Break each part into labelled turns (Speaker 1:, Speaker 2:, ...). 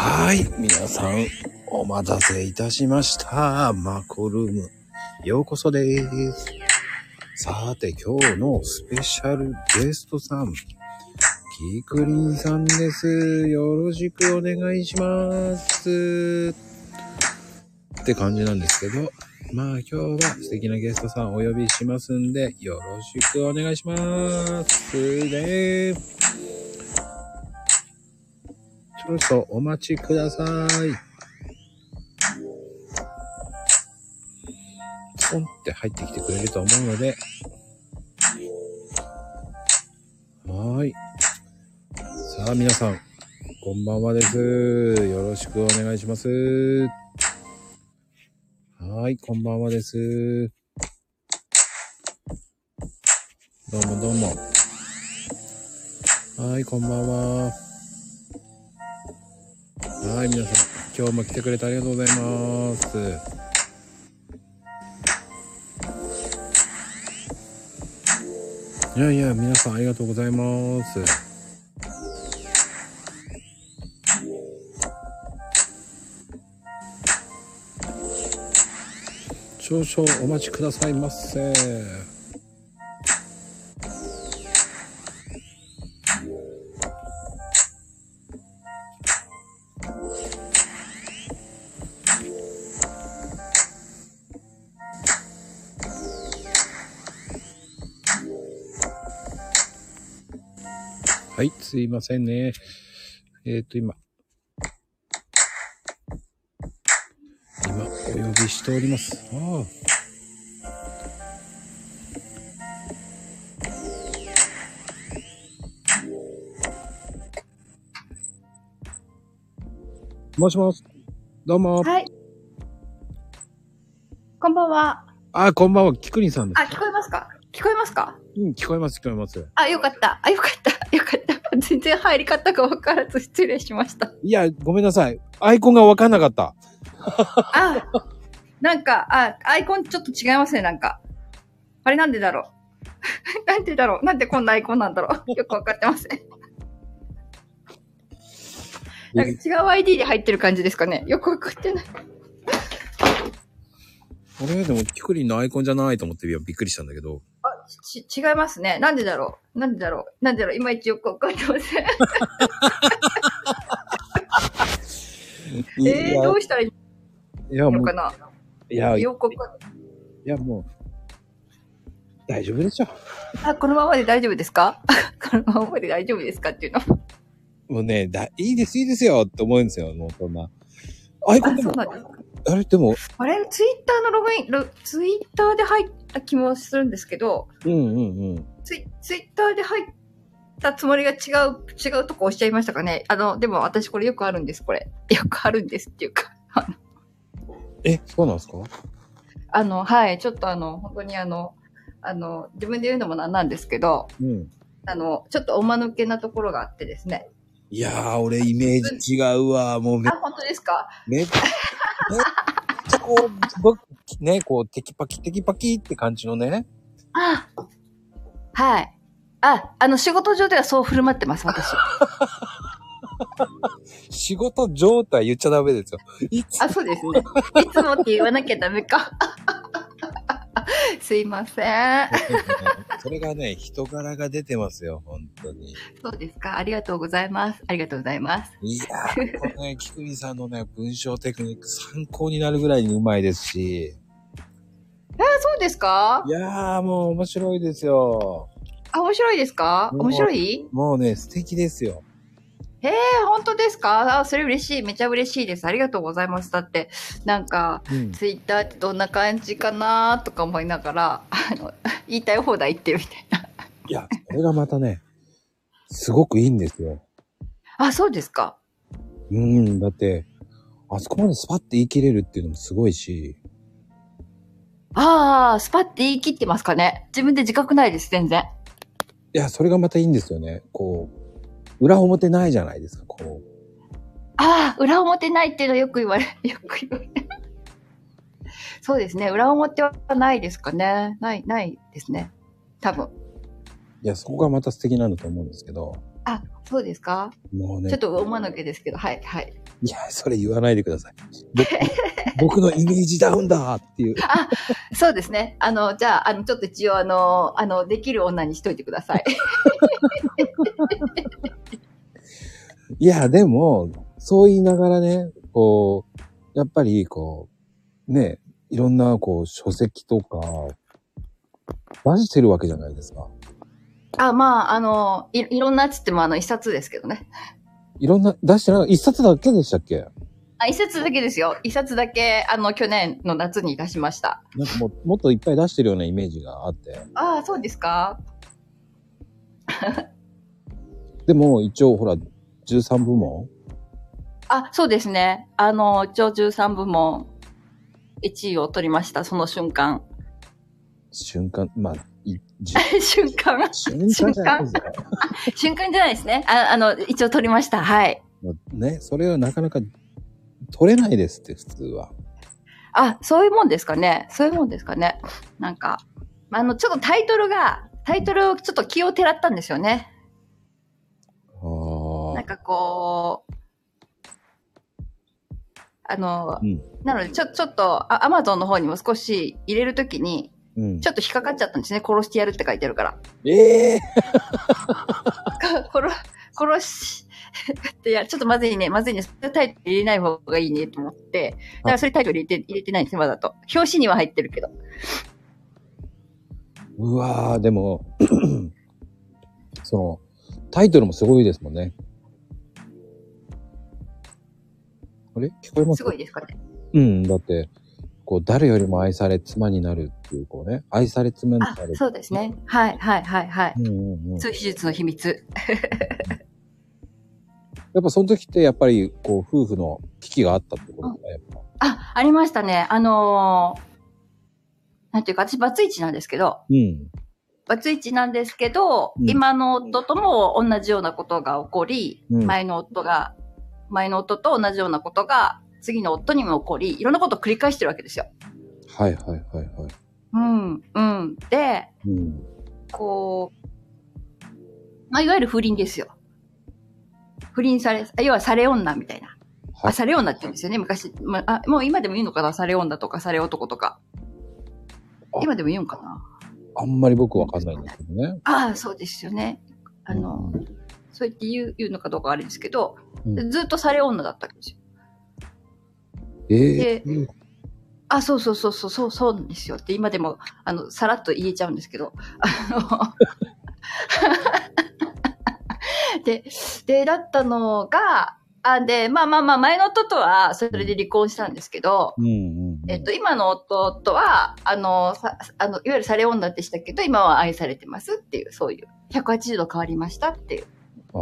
Speaker 1: はい、皆さん、お待たせいたしました。マコルーム、ようこそです。さて、今日のスペシャルゲストさん、キークリンさんです。よろしくお願いします。って感じなんですけど、まあ今日は素敵なゲストさんお呼びしますんで、よろしくお願いします。ね少々お待ちください。ポンって入ってきてくれると思うので。はい。さあ皆さん、こんばんはです。よろしくお願いします。はい、こんばんはです。どうもどうも。はい、こんばんは。はい、皆さん、今日も来てくれてありがとうございます。いやいや、皆さんありがとうございます。少々お待ちくださいませ。すいませんね。えっ、と、今、今、お呼びしております。ああ。もしもし。どうも。
Speaker 2: はい。こんばんは。
Speaker 1: あ、こんばんは。キクリンさんです。
Speaker 2: あ、聞こえますか？聞こえますか？
Speaker 1: うん、聞こえます、聞こえます。
Speaker 2: あ、よかった。あ、よかった。全然入り方が分からず失礼しました。
Speaker 1: いや、ごめんなさい。アイコンがわかんなかった。
Speaker 2: あ、なんか、あ、アイコンちょっと違いますね、なんか。あれなんでだろう なんでだろうなんでこんなアイコンなんだろうよくわかってません。なんか違う ID で入ってる感じですかねよくわかってない。
Speaker 1: 俺でもキクリンのアイコンじゃないと思ってびっくりしたんだけど。
Speaker 2: ち、違いますね。なんでだろう？なんでだろう？なんでだろう？いまいちよくわかってません。
Speaker 1: い
Speaker 2: えー、どうしたらいい？のか、な？い
Speaker 1: や、い
Speaker 2: よくわかっ
Speaker 1: や、もう、大丈夫でしょ。
Speaker 2: あ、このままで大丈夫ですか？このままで大丈夫ですかっていうの。
Speaker 1: もうね、だいいです、いいですよって思うんですよ、もうそんな。
Speaker 2: あ、
Speaker 1: ンでも、
Speaker 2: そうなんですか。
Speaker 1: あれでも、
Speaker 2: あれ？ツイッターのログイン、ロツイッターで入った気もするんですけど、
Speaker 1: うんうんうん。
Speaker 2: ツイツイッターで入ったつもりが違う、違うとこ押しちゃいましたかね？あの、でも私これよくあるんです、これ。よくあるんですっていうか。
Speaker 1: え、そうなんですか？
Speaker 2: あの、はい、ちょっとあの、本当にあの、あの、自分で言うのもなんなんですけど、
Speaker 1: うん。
Speaker 2: あの、ちょっとおまぬけなところがあってですね。
Speaker 1: いやー、俺イメージ違うわ。もうめ
Speaker 2: あ、本当ですか？
Speaker 1: めっちゃ、めっちゃこう、僕、ね、こう、テキパキテキパキって感じのね。
Speaker 2: あはい。あ、あの、仕事上ではそう振る舞ってます、私。
Speaker 1: 仕事状態言っちゃダメですよ。いつ
Speaker 2: あ、そうですね。いつもって言わなきゃダメか。すいません。
Speaker 1: それがね、人柄が出てますよ、本当に。
Speaker 2: そうですか。ありがとうございます。ありがとうございます。
Speaker 1: いやー、このね、キクリンさんのね、文章テクニック参考になるぐらいにうまいですし。
Speaker 2: あ、そうですか？
Speaker 1: いやー、もう面白いですよ。
Speaker 2: あ、面白いですか？面白い？
Speaker 1: もうね、素敵ですよ。
Speaker 2: えー、本当ですか？あ、それ嬉しい。めちゃ嬉しいです。ありがとうございます。だって、なんか、
Speaker 1: うん。
Speaker 2: ツイッターってどんな感じかなとか思いながら、あの、言いたい放題言ってるみたいな。
Speaker 1: いや、これがまたね、すごくいいんですよ。
Speaker 2: あ、そうですか
Speaker 1: うん、だって、あそこまでスパッて言い切れるっていうのもすごいし。
Speaker 2: ああ、スパって言い切ってますかね自分で自覚ないです、全然。
Speaker 1: いや、それがまたいいんですよね。こう、裏表ないじゃないですか、こう。
Speaker 2: ああ、裏表ないっていうのよく言われ、よく言われ。そうですね。裏表はないですかね。ない、ないですね。多分。
Speaker 1: いや、そこがまた素敵なんだと思うんですけど。
Speaker 2: あ、そうですか？
Speaker 1: もうね
Speaker 2: ちょっ、と思わなきゃですけど、はい、はい。
Speaker 1: いや、それ言わないでください。僕 僕のイメージダウンだっていう。
Speaker 2: あ、そうですね。あの、じゃあ、あの、ちょっと一応、あの、あの、できる女にしといてください。
Speaker 1: いや、でも、そう言いながらね、こう、やっぱり、こう、ね、いろんな、こう、書籍とか、出してるわけじゃないですか。
Speaker 2: あ、まあ、あの、いいろんなっつっても、あの、一冊ですけどね。
Speaker 1: いろんな、出してない、一冊だけでしたっけ？
Speaker 2: あ、一冊だけですよ。一冊だけ、あの、去年の夏に出しました。
Speaker 1: なんかもう、もっといっぱい出してるようなイメージがあって。
Speaker 2: ああ、そうですか？
Speaker 1: でも、一応、ほら、13部門？
Speaker 2: あ、そうですね。あの、一応13部門、1位を取りました、その瞬間。
Speaker 1: 瞬間、まあ、い、じ
Speaker 2: 瞬間？
Speaker 1: 瞬間じゃないですよ。
Speaker 2: 瞬間？じゃないですね。ああの、一応取りました。はい。
Speaker 1: もうね、それはなかなか取れないですって、普通は。
Speaker 2: あ、そういうもんですかね。そういうもんですかね。なんか、あの、ちょっとタイトルが、タイトルをちょっと気をてらったんですよね。
Speaker 1: ああ。
Speaker 2: なんかこう、あの、
Speaker 1: うん。
Speaker 2: なので、ちょ、ちょっと、あアマゾンの方にも少し入れるときに、
Speaker 1: うん
Speaker 2: ち。ょっと引っかかっちゃったんですね。殺してやるって書いてあるから。
Speaker 1: ええ
Speaker 2: 殺、殺し、ってや、ちょっとまずいね、まずいね。それタイトル入れない方がいいねと思って、だからそれタイトル入れて、入れてないんですね、わざと。表紙には入ってるけど。
Speaker 1: うわー、でも、その、タイトルもすごいですもんね。あれ？聞こえます？
Speaker 2: すごいですかね。
Speaker 1: うん、だって、こう、誰よりも愛され妻になるっていう、こうね、愛され妻にな
Speaker 2: あ
Speaker 1: る。、
Speaker 2: そうですね。はい、はい、はい、はい。
Speaker 1: うんうんうん。
Speaker 2: 通秘術の秘密。
Speaker 1: やっぱその時って、やっぱり、こう、夫婦の危機があったってことですか、やっぱ。
Speaker 2: あ、ありましたね。あのーなんていうか、私、バツイチなんですけど、
Speaker 1: うん。
Speaker 2: バツイチなんですけど、
Speaker 1: うん
Speaker 2: 今の夫とも同じようなことが起こり、
Speaker 1: うん
Speaker 2: 前の夫が、前の夫と同じようなことが、次の夫にも起こり、いろんなことを繰り返してるわけですよ。
Speaker 1: はいはいはいはい。
Speaker 2: うん、うん。で、
Speaker 1: うん。
Speaker 2: こう、まあ、いわゆる不倫ですよ。不倫され、あ要はされ女みたいな。
Speaker 1: はい
Speaker 2: あ、され女って言うんですよね、昔。まあ、あもう今でも言うのかな？され女とかされ男とか
Speaker 1: あ。
Speaker 2: 今でも言うんかな？
Speaker 1: あんまり僕わかんないんですけどね。
Speaker 2: ああ、そうですよね。あの、
Speaker 1: うん
Speaker 2: そう言って言う言うのかどうかはあれですけど、
Speaker 1: うん
Speaker 2: ずっとされ女だったわけですよ。
Speaker 1: ええ
Speaker 2: であ、そうそうそうそう、そう、そうなんですよって今でも、あの、さらっと言えちゃうんですけど、あの、で、で、だったのが、あ、で、まあまあまあ、前の夫とは、それで離婚したんですけど、
Speaker 1: うんうんうん。
Speaker 2: えっと、今の夫とは、あの、さあの、いわゆるされ女でしたけど、今は愛されてますっていう、そういう、180度変わりましたっていう、
Speaker 1: あ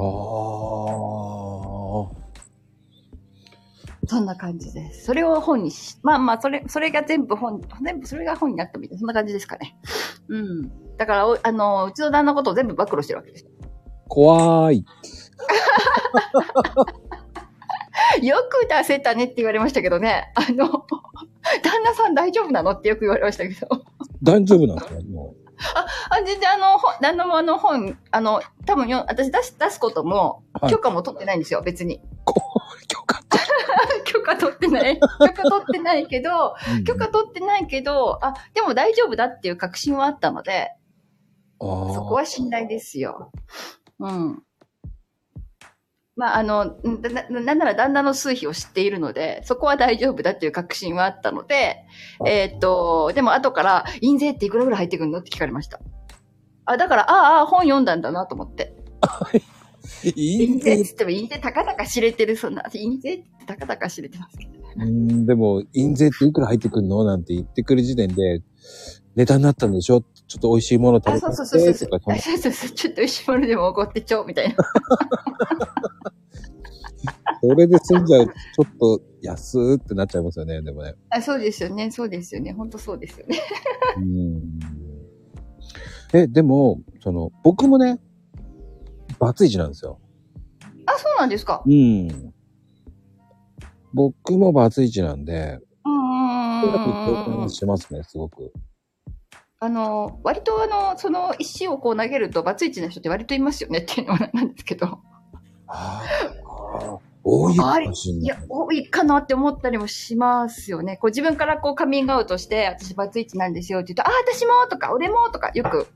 Speaker 1: あ。
Speaker 2: そんな感じです。それを本にし、まあまあ、それ、それが全部本、全部それが本になったみたいな、そんな感じですかね。うん。だから、おあの、うちの旦那のことを全部暴露してるわけです。
Speaker 1: 怖い。
Speaker 2: よく出せたねって言われましたけどね。あの、旦那さん大丈夫なのってよく言われましたけど。
Speaker 1: 大丈夫なんですか？も
Speaker 2: あ、全然あの、本旦那もあの本、あの、多分よ、私出す、出すことも、
Speaker 1: はい
Speaker 2: 許可も取ってないんですよ、別に。
Speaker 1: う。許可
Speaker 2: 取ってない。許可取ってないけど、許可取ってないけど、あ、でも大丈夫だっていう確信はあったので。そこは信頼ですよ。うん。まあ、あの、んな、んなら旦那の数比を知っているので、そこは大丈夫だっていう確信はあったので、
Speaker 1: あ
Speaker 2: えーっと、でも後から、印税っていくらぐらい入ってくるのって聞かれました。あ、だから、ああ、本読んだんだなと思って。
Speaker 1: いい
Speaker 2: 印税って言っても、印税たかだか知れてる、そんな、印税ってたかだか知れてますけど。
Speaker 1: うん、でも、印税っていくら入ってくるのなんて言ってくる時点で、ネタになったんでしょ？ちょっと美味しいもの食
Speaker 2: あ、
Speaker 1: べ
Speaker 2: そう
Speaker 1: さ
Speaker 2: そうそうそう。
Speaker 1: そ
Speaker 2: うそうそう。ちょっと石丸でも怒ってちょう、みたいな。
Speaker 1: それで済んじゃうと、ちょっと安ーってなっちゃいますよね、でもね。
Speaker 2: あそうですよね。そうですよね。本当そうですよね。
Speaker 1: うん。え、でも、その、僕もね、バツイチなんですよ。
Speaker 2: あ、そうなんですか。
Speaker 1: うん。僕もバツイチなんで、
Speaker 2: うんうんうんうんうん
Speaker 1: 共感しますね、すごく。
Speaker 2: あの、割とあの、その石をこう投げると、バツイチな人って割といますよねっていうのなんですけど。
Speaker 1: ああ、多いかもしんない。
Speaker 2: いや、多いかなって思ったりもしますよね。こう自分からこうカミングアウトして、私バツイチなんですよって言うと、あ、私もとか、俺もとか、よく、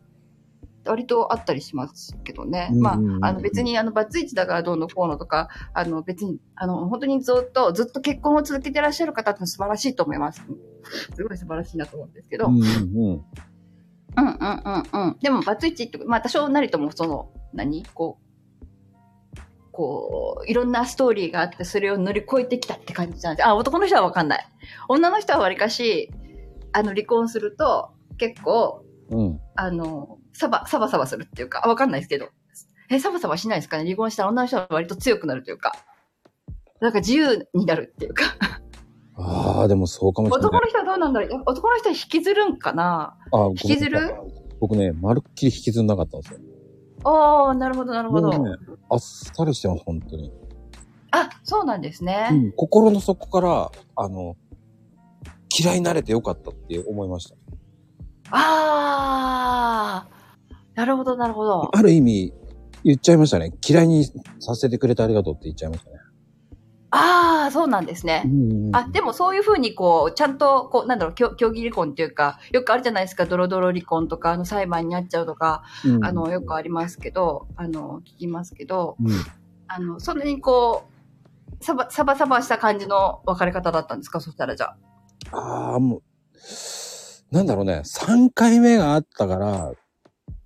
Speaker 2: 割とあったりしますけどね。まあ、あの別にあのバツイチだからどうのこうのとか、あの別に、あの本当にずっと、ずっと結婚を続けてらっしゃる方って素晴らしいと思います。すごい素晴らしいなと思うんですけど。
Speaker 1: うんうんうん。
Speaker 2: うんうんうんうん。でも、バツイチって、まあ多少なりともその、何？こう、こう、いろんなストーリーがあって、それを乗り越えてきたって感じなんです。あ、男の人はわかんない。女の人はわりかし、あの、離婚すると、結構、
Speaker 1: うん。
Speaker 2: あの、サバ、サバサバするっていうか、あわかんないですけど。え、サバサバしないですかね？離婚したら女の人は割と強くなるというか。なんか自由になるっていうか。
Speaker 1: ああ、でもそうかもしれない。
Speaker 2: 男の人はどうなんだろう？男の人は引きずるんかな？
Speaker 1: あ
Speaker 2: 引きずる？
Speaker 1: 僕ね、まるっきり引きずんなかったんですよ。
Speaker 2: ああ、なるほど、なるほど。
Speaker 1: ね、あっさりしてます、本当に。
Speaker 2: あ、そうなんですね。
Speaker 1: うん、心の底から、あの、嫌いになれてよかったって思いました。
Speaker 2: ああ、なるほど、なるほど。
Speaker 1: ある意味、言っちゃいましたね。嫌いにさせてくれてありがとうって言っちゃいましたね。
Speaker 2: ああ、そうなんですね。
Speaker 1: ん
Speaker 2: あ、でもそういうふうにこう、ちゃんと、こう、なんだろう、協協議離婚っていうか、よくあるじゃないですか、ドロドロ離婚とか、あの、裁判になっちゃうとか、
Speaker 1: うん
Speaker 2: あの、よくありますけど、あの、聞きますけど、
Speaker 1: うん
Speaker 2: あの、そんなにこう、サバ、サバサバした感じの別れ方だったんですか？そしたらじゃあ。
Speaker 1: ああ、もう、なんだろうね、3回目があったから、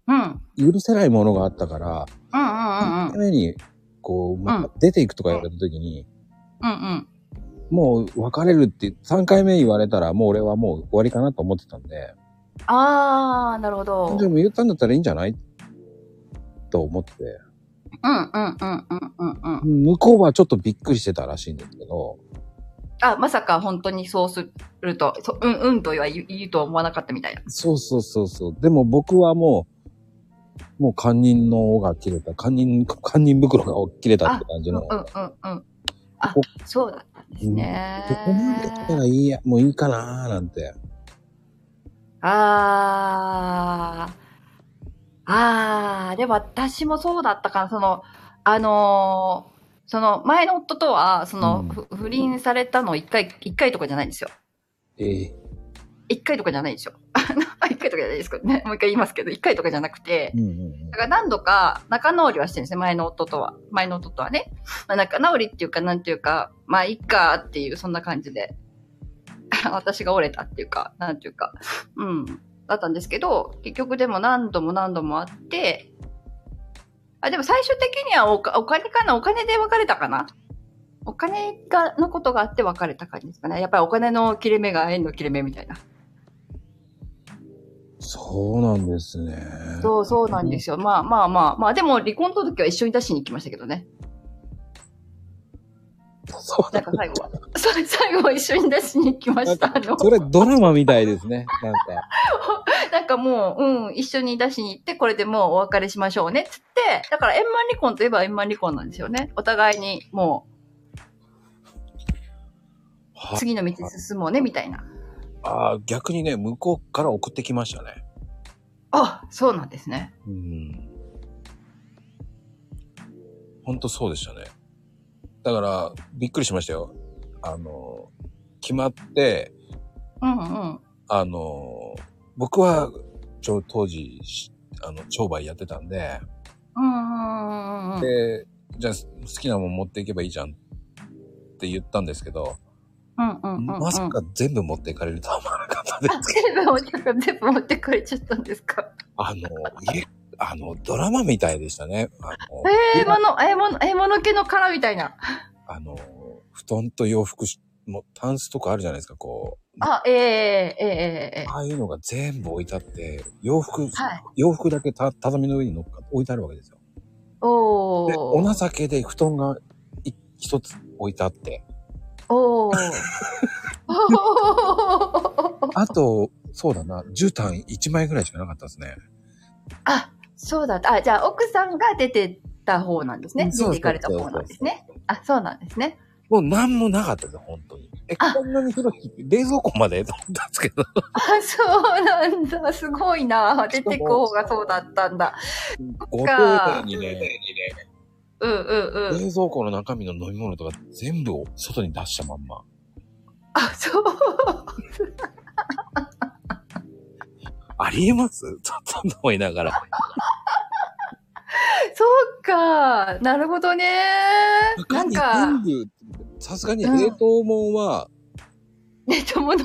Speaker 2: うん。
Speaker 1: 許せないものがあったから、
Speaker 2: うんうんうん
Speaker 1: 3回目に、こう、また出ていくとか言われた時に、
Speaker 2: うん。うんうん。
Speaker 1: もう別れるって、3回目言われたら、もう俺はもう終わりかなと思ってたんで、
Speaker 2: ああ、なるほど。
Speaker 1: でも言ったんだったらいいんじゃないと思って、
Speaker 2: うんうんうんうんうんうん。
Speaker 1: 向こうはちょっとびっくりしてたらしいんですけど、
Speaker 2: あ、まさか本当にそうすると、そうんうんとは言う言うとは思わなかったみたいな。
Speaker 1: そうそうそうそう。でも僕はもう、もう堪忍の尾が切れた、堪忍、堪忍袋が切れたって感じの。
Speaker 2: うんうんうん。あ
Speaker 1: こ、
Speaker 2: そうだったんですね。
Speaker 1: どこまで来たらいいや、もういいかなーなんて。
Speaker 2: あー。あー、でも私もそうだったから、その、あのーその前の夫とは、その、
Speaker 1: うん
Speaker 2: ふ不倫されたの一回、一回とかじゃないんですよ。
Speaker 1: ええ
Speaker 2: 一回とかじゃないんですよ。とかじゃないですけどね。もう一回言いますけど、一回とかじゃなくて
Speaker 1: う、んうんうん
Speaker 2: だから何度か仲直りはしてるんですね、前の夫とは。前の夫とはね。まあ、仲直りっていうか、なんていうか、まあ、いっかっていう、そんな感じで。私が折れたっていうか、なんていうか、うん。だったんですけど、結局でも何度も何度もあって、あ、でも最終的にはお金かなお金で別れたかなお金が、のことがあって別れた感じですかね。やっぱりお金の切れ目が縁の切れ目みたいな。
Speaker 1: そうなんですね。
Speaker 2: そう、そうなんですよ。まあまあまあ、まあでも離婚届は一緒に出しに行きましたけどね。
Speaker 1: そう
Speaker 2: なんか最後は。そう最後は一緒に出しに行きました。
Speaker 1: それドラマみたいですね。なんか。
Speaker 2: なんかもう、うん、一緒に出しに行って、これでもうお別れしましょうね、つって、だから円満離婚といえば円満離婚なんですよね。お互いにもう、
Speaker 1: は
Speaker 2: 次の道進もうね、みたいな。
Speaker 1: あー逆にね、向こうから送ってきましたね。
Speaker 2: あ、そうなんですね。
Speaker 1: うん。ほんとそうでしたね。だから、びっくりしましたよ。あの、決まって、
Speaker 2: うんうん。
Speaker 1: あの、僕は、ちょ、当時、しあの、商売やってたんで、
Speaker 2: うんうんうんうんうん。
Speaker 1: で、じゃあ、好きなもん持っていけばいいじゃんって言ったんですけど、
Speaker 2: うんうんうん、
Speaker 1: まさか全部持っていかれるとは思わなかったで
Speaker 2: す。全部持って、全部持ってかれちゃったんですか？
Speaker 1: あの、いえ、あの、ドラマみたいでしたね。あの
Speaker 2: えー、もの、ええ、もの、ええ、もの系の殻みたいな。
Speaker 1: あの、布団と洋服し、もう、タンスとかあるじゃないですか、こう。
Speaker 2: あ、えー、えー、え、えー、
Speaker 1: ああいうのが全部置いてあって、洋服、
Speaker 2: はい、
Speaker 1: 洋服だけた畳の上に乗っか置いてあるわけですよ。お
Speaker 2: お。で、
Speaker 1: お情けで布団が一つ置いてあって。
Speaker 2: おー。
Speaker 1: あと、そうだな、絨毯1枚ぐらいしかなかったですね。
Speaker 2: あ、そうだった。あ、じゃあ奥さんが出てった方なんですね。出て行かれた方なんですね。あ、そうなんですね。
Speaker 1: もう何もなかったです、本当に。え、
Speaker 2: あ
Speaker 1: こんなに広い、冷蔵庫までと思ったんですけど。
Speaker 2: あ、そうなんだ。すごいな。出てく方がそうだったんだ。
Speaker 1: ご丁寧にね、
Speaker 2: うんうんうん。
Speaker 1: 冷蔵庫の中身の飲み物とか全部を外に出したまんま。
Speaker 2: あ、そう。
Speaker 1: ありえます？ちょっと思いながら。
Speaker 2: そうか。なるほどね。なんか、
Speaker 1: さすがに冷凍もんは、
Speaker 2: ね、友の、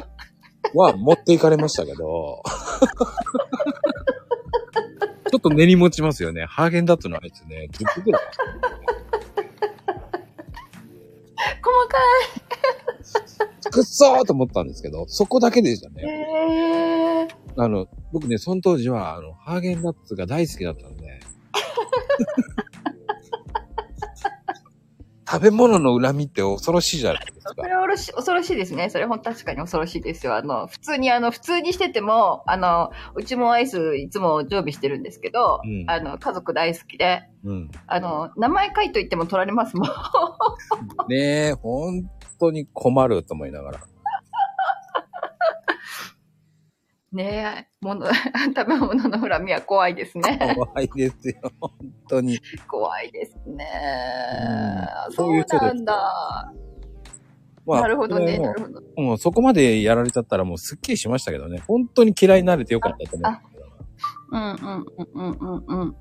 Speaker 1: は持っていかれましたけど。ちょっと根に持ちますよね。ハーゲンダッツのあいつね、10個ぐらい。
Speaker 2: 細か
Speaker 1: くっそーと思ったんですけど、そこだけでした
Speaker 2: い。
Speaker 1: ね。
Speaker 2: へー。
Speaker 1: あの、僕ね、その当時は、あの、ハーゲンダッツが大好きだったんで。食べ物の恨みって恐ろしいじゃないですか
Speaker 2: そ。れは恐ろしいですね。それほん確かに恐ろしいですよ。あの、普通に、あの、普通にしてても、あの、うちもアイスいつも常備してるんですけど、
Speaker 1: うん
Speaker 2: あの、家族大好きで、
Speaker 1: うん。
Speaker 2: あの、名前書いといても取られますもん。
Speaker 1: ねえ、本当に困ると思いながら。
Speaker 2: ねえ、もの、食べ物の恨みは怖いですね。
Speaker 1: 怖いですよ、本当に。
Speaker 2: 怖いですね。
Speaker 1: うん
Speaker 2: そうなんだ。
Speaker 1: まあ
Speaker 2: なるほどね。なるほど。
Speaker 1: もうそこまでやられちゃったらもうすっきりしましたけどね。本当に嫌いになれてよかったと思う。
Speaker 2: うんうんうんうんうんうん。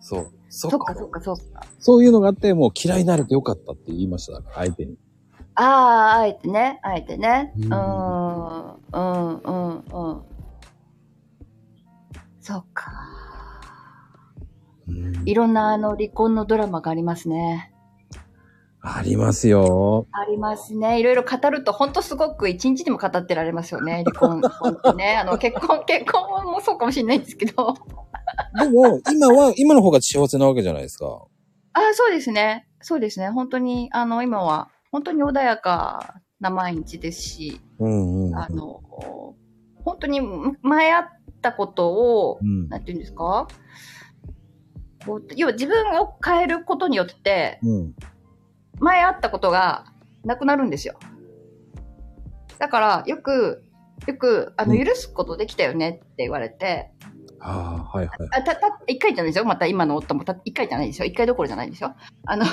Speaker 1: そう。そ
Speaker 2: そっかそっかそっか。
Speaker 1: そういうのがあって、もう嫌いになれてよかったって言いました、相手に。
Speaker 2: ああ、あえてね、あえてね。
Speaker 1: う
Speaker 2: うんん、うん、うん、うん。そっか。
Speaker 1: うん
Speaker 2: いろんなあの離婚のドラマがありますね。
Speaker 1: ありますよ。
Speaker 2: ありますね。いろいろ語ると、ほんとすごく一日でも語ってられますよね。離婚、ね。あの、結婚、結婚もそうかもしれないんですけど。
Speaker 1: でも、今は、今の方が幸せなわけじゃないですか。
Speaker 2: ああ、そうですね。そうですね。本当に、あの、今は、本当に穏やかな毎日ですし、
Speaker 1: うんうん。
Speaker 2: あの、本当に前あったことを
Speaker 1: う、ん。
Speaker 2: なんていうんですか？こう要は自分を変えることによって、
Speaker 1: うん。
Speaker 2: 前あったことがなくなるんですよ。だから、よく、よく、あの、
Speaker 1: うん
Speaker 2: 許すことできたよねって言われて、
Speaker 1: ああ、はいはい。
Speaker 2: あ、た、た、一回じゃないですよ。また今の夫もた、一回じゃないですよ。一回どころじゃないですよ。あの、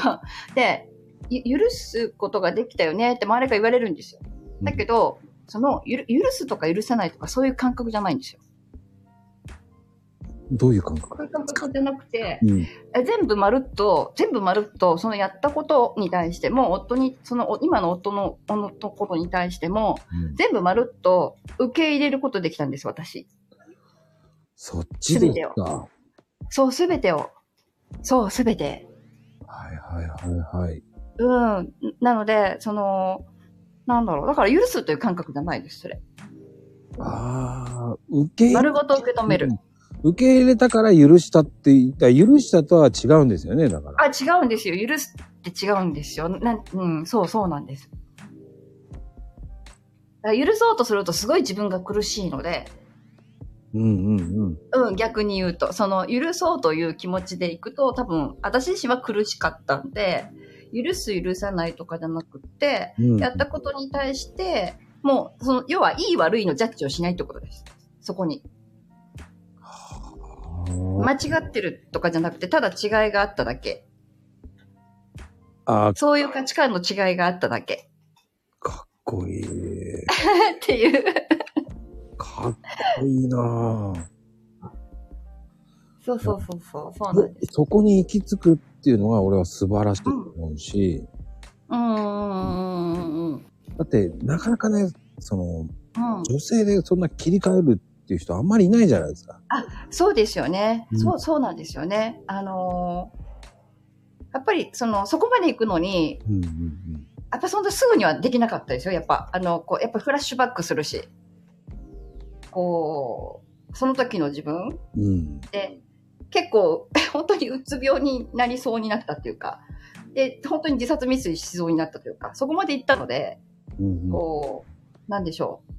Speaker 2: で、ゆ許すことができたよねって周りが言われるんですよ。だけど、その、ゆる許すとか許さないとかそういう感覚じゃないんですよ。
Speaker 1: どういう感覚？
Speaker 2: そういう感覚じゃなくて、
Speaker 1: うん。
Speaker 2: え全部まるっと、全部まるっと、そのやったことに対しても、夫に、その、お今の夫の、夫のことに対しても、
Speaker 1: うん
Speaker 2: 全部まるっと受け入れることできたんです、私。
Speaker 1: そっちです
Speaker 2: 全てを
Speaker 1: か。
Speaker 2: そう、すべてを。そう、すべて。
Speaker 1: はいはいはいはい。
Speaker 2: うん。なので、その、なんだろう。だから許すという感覚じゃないです、それ。
Speaker 1: ああ、受け入れ
Speaker 2: 丸ごと受け止める。
Speaker 1: 受け入れたから許したって言ったら許したとは違うんですよね、だから。
Speaker 2: あ、違うんですよ。許すって違うんですよ。なん、うん、そうそうなんです。許そうとするとすごい自分が苦しいので、
Speaker 1: うんうんうん。
Speaker 2: うん、逆に言うと、その、許そうという気持ちでいくと、多分、私自身は苦しかったんで、許す、許さないとかじゃなくって、
Speaker 1: うん、
Speaker 2: やったことに対して、もう、その、要は、いい悪いのジャッジをしないってことです。そこに。間違ってるとかじゃなくて、ただ違いがあっただけ。
Speaker 1: ああ、
Speaker 2: そういう価値観の違いがあっただけ。
Speaker 1: かっこいい。
Speaker 2: っていう。
Speaker 1: かっこいいなぁ
Speaker 2: そうそうそうそう、そうなんです。
Speaker 1: そこに行き着くっていうのが俺は素晴らしいと思うし、
Speaker 2: うんうんうんうんうん。
Speaker 1: だってなかなかね、その、
Speaker 2: うん、
Speaker 1: 女性でそんな切り替えるっていう人あんまりいないじゃないですか。
Speaker 2: そうですよね。
Speaker 1: うん
Speaker 2: そう、そうなんですよね。あのーやっぱり、その、そこまで行くのに、
Speaker 1: うんうん
Speaker 2: やっぱそんなすぐにはできなかったですよ。やっぱ、あの、こう、やっぱフラッシュバックするし。こう、その時の自分
Speaker 1: うん。うん。
Speaker 2: で、結構、本当にうつ病になりそうになったっていうか、で、本当に自殺未遂しそうになったというか、そこまで行ったので、
Speaker 1: うんうん
Speaker 2: こう、なんでしょう。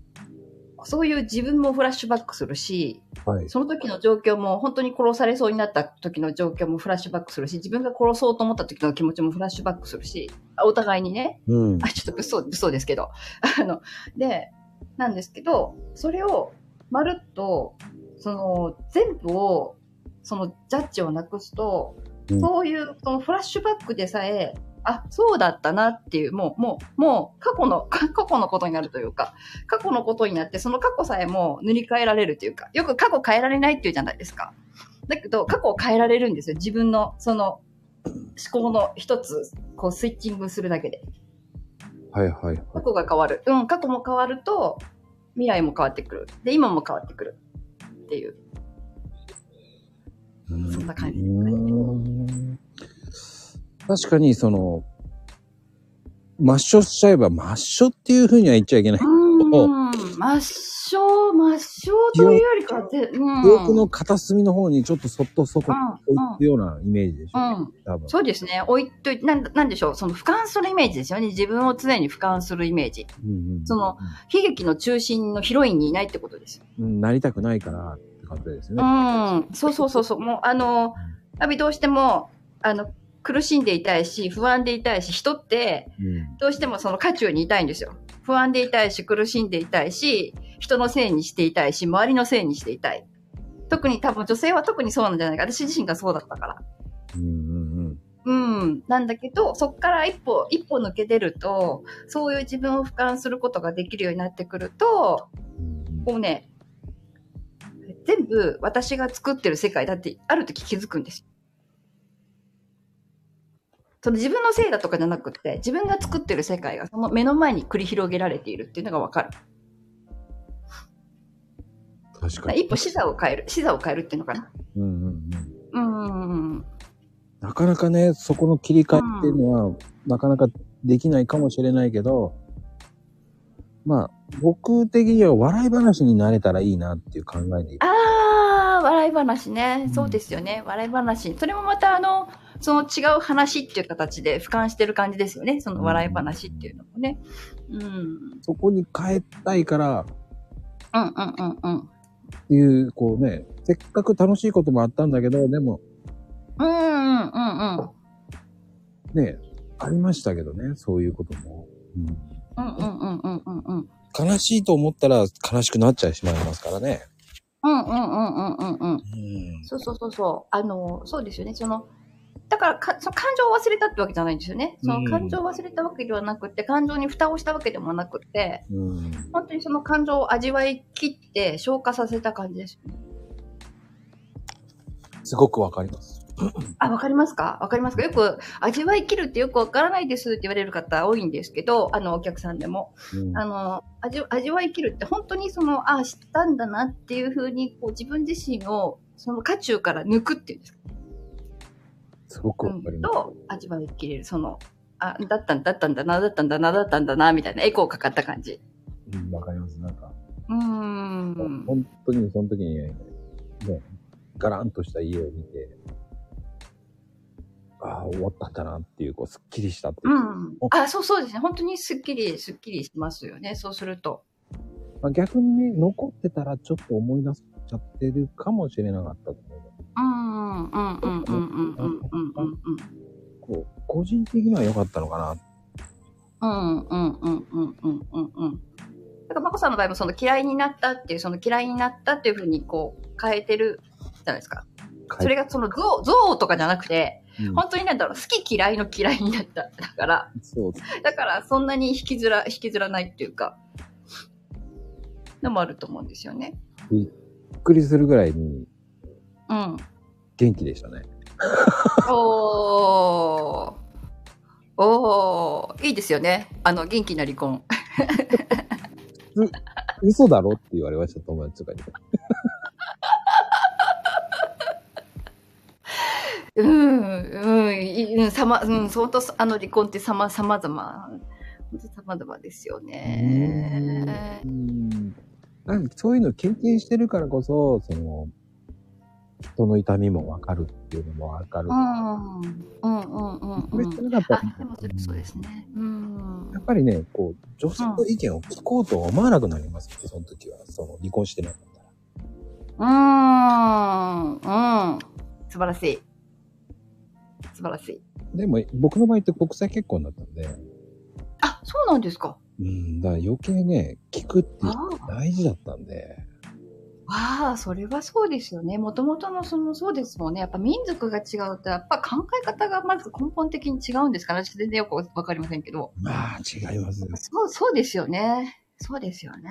Speaker 2: そういう自分もフラッシュバックするし、
Speaker 1: はい。
Speaker 2: その時の状況も、本当に殺されそうになった時の状況もフラッシュバックするし、自分が殺そうと思った時の気持ちもフラッシュバックするし、あお互いにね、
Speaker 1: うん。
Speaker 2: あ、ちょっと物騒、物騒ですけど。あの、で、なんですけど、それを、まるっと、その、全部を、その、ジャッジをなくすと、
Speaker 1: うん
Speaker 2: そういう、そのフラッシュバックでさえ、あ、そうだったなっていう、もう、もう、もう、過去の、か 過去のことになるというか、過去のことになって、その過去さえも塗り替えられるというか、よく過去変えられないっていうじゃないですか。だけど、過去を変えられるんですよ。自分の、その、思考の一つ、こう、スイッチングするだけで。
Speaker 1: はいはいはい。
Speaker 2: 過去が変わる。うん、過去も変わると、未来も変わってくる。で、今も変わってくる。っていう。
Speaker 1: うん
Speaker 2: そんな感じ
Speaker 1: うん確かに、その、抹消しちゃえば、抹消っていうふうには言っちゃいけない。
Speaker 2: うーん。抹消、抹消というよりかはぜ、うん。
Speaker 1: 記憶の片隅の方にちょっとそっとそこ置くようなイメージでしょ。
Speaker 2: うん。そうですね。置いといて、なんなんでしょう。その俯瞰するイメージですよね。自分を常に俯瞰するイメージ。
Speaker 1: うんうん
Speaker 2: その、悲劇の中心のヒロインにいないってことですよ。
Speaker 1: うんなりたくないからって感じですよ
Speaker 2: う
Speaker 1: ね。
Speaker 2: ん。そうそうそうそう。もう、あの、やっぱりどうしても、あの、苦しんでいたいし、不安でいたいし、人って、
Speaker 1: うん
Speaker 2: どうしてもその渦中にいたいんですよ。不安でいたいし、苦しんでいたいし、人のせいにしていたいし、周りのせいにしていたい。特に多分女性は特にそうなんじゃないか。私自身がそうだったから。
Speaker 1: うんうん
Speaker 2: うん。なんだけど、そっから一歩、一歩抜け出ると、そういう自分を俯瞰することができるようになってくると、
Speaker 1: うん
Speaker 2: こうね、全部私が作ってる世界だってある時気づくんですよ。その自分のせいだとかじゃなくて、自分が作ってる世界がその目の前に繰り広げられているっていうのがわかる。
Speaker 1: 確かに。
Speaker 2: 一歩視座を変える、視座を変えるっていうのかな。
Speaker 1: うんうんうん
Speaker 2: うん。
Speaker 1: なかなかね、そこの切り替えっていうのは、なかなかできないかもしれないけど、まあ、僕的には笑い話になれたらいいなっていう考えで。
Speaker 2: あー、笑い話ね
Speaker 1: う。ん
Speaker 2: そうですよね。笑い話。それもまたあの、その違う話っていう形で俯瞰してる感じですよね。その笑い話っていうのもね。うん。うん
Speaker 1: そこに変えたいから、
Speaker 2: うんうんうん。
Speaker 1: っていう、こうね、せっかく楽しいこともあったんだけど、でも、
Speaker 2: うんうんうんうん。
Speaker 1: ね、ありましたけどね、そういうことも。うん
Speaker 2: うんうんうんうんうんうん。
Speaker 1: 悲しいと思ったら悲しくなっちゃいしまいますからね。
Speaker 2: うんうんうんうんうんうん。
Speaker 1: うん。
Speaker 2: そうそうそうそう。あの、そうですよね。その、だからか、その感情を忘れたってわけじゃないんですよね。その感情を忘れたわけではなくて、感情に蓋をしたわけでもなくて、
Speaker 1: うん。
Speaker 2: 本当にその感情を味わい切って消化させた感じですよね。
Speaker 1: すごくわかります。
Speaker 2: あ、わかりますか？わかりますか？よく、味わい切るってよくわからないですって言われる方多いんですけど、あの、お客さんでも。
Speaker 1: うん
Speaker 2: あの、味、味わい切るって本当にその、あ、知ったんだなっていうふうに、こう自分自身を、その渦中から抜くっていうんですか？
Speaker 1: すごくわかります。
Speaker 2: と、味わい切れる。その、あ、だったんだったんだな、だったんだな、だったんだな、みたいなエコーかかった感じ。
Speaker 1: うん、わかります。なんか、
Speaker 2: うーん。
Speaker 1: 本当にその時に、ね、ガランとした家を見て、ああ、終わったんだなっていう、こう、すっきりしたっていうう。
Speaker 2: ん。あ、そうそうですね。本当にすっきり、すっきりしますよね。そうすると。
Speaker 1: まあ、逆にね、残ってたらちょっと思い出しちゃってるかもしれなかったと思う。
Speaker 2: うん、うん、うん、うん、うん、うん、うん、うん、うん。
Speaker 1: こう、個人的には良かったのかな。
Speaker 2: うんうんうんうんうんうんうん。だから、まこさんの場合もその嫌いになったっていう、その嫌いになったっていうふうにこう変えてるじゃないですか。それがその像、像とかじゃなくて、
Speaker 1: うん
Speaker 2: 本当になんだろう、好き嫌いの嫌いになった。だから、
Speaker 1: そう。
Speaker 2: だからそんなに引きずら、引きずらないっていうか、のもあると思うんですよね。
Speaker 1: びっくりするぐらいに
Speaker 2: うん。
Speaker 1: 元気でしたね。
Speaker 2: おー。おー。いいですよね。あの、元気な離婚。
Speaker 1: 嘘だろって言われました、友達とかに。
Speaker 2: うん、うん、いうん、さま、うん、相当、あの離婚ってさま、さまざま、本当さまざまですよね。
Speaker 1: うん。なんかそういうのを経験してるからこそ、その、人の痛みもわかるっていうのもわかる。
Speaker 2: うん、うん、うん、うん、
Speaker 1: これっ
Speaker 2: うん。
Speaker 1: てなんかやっぱ
Speaker 2: あ、でもそうですね。うん。
Speaker 1: やっぱりね、こう、女性の意見を聞こうとは思わなくなりますよ、その時は。そ離婚してなかったら。
Speaker 2: うーん。うん。素晴らしい。素晴らしい。
Speaker 1: でも、僕の場合って国際結婚だったんで、
Speaker 2: あ、そうなんですか。
Speaker 1: うん、だから余計ね、聞くって
Speaker 2: あ
Speaker 1: 大事だったんで、
Speaker 2: ああ、それはそうですよね。もともとのその、そうですもんね。やっぱ民族が違うと、やっぱ考え方がまず根本的に違うんですかね。私全然よくわかりませんけど。
Speaker 1: まあ違いますよ。
Speaker 2: そう、そうですよね。そうですよね。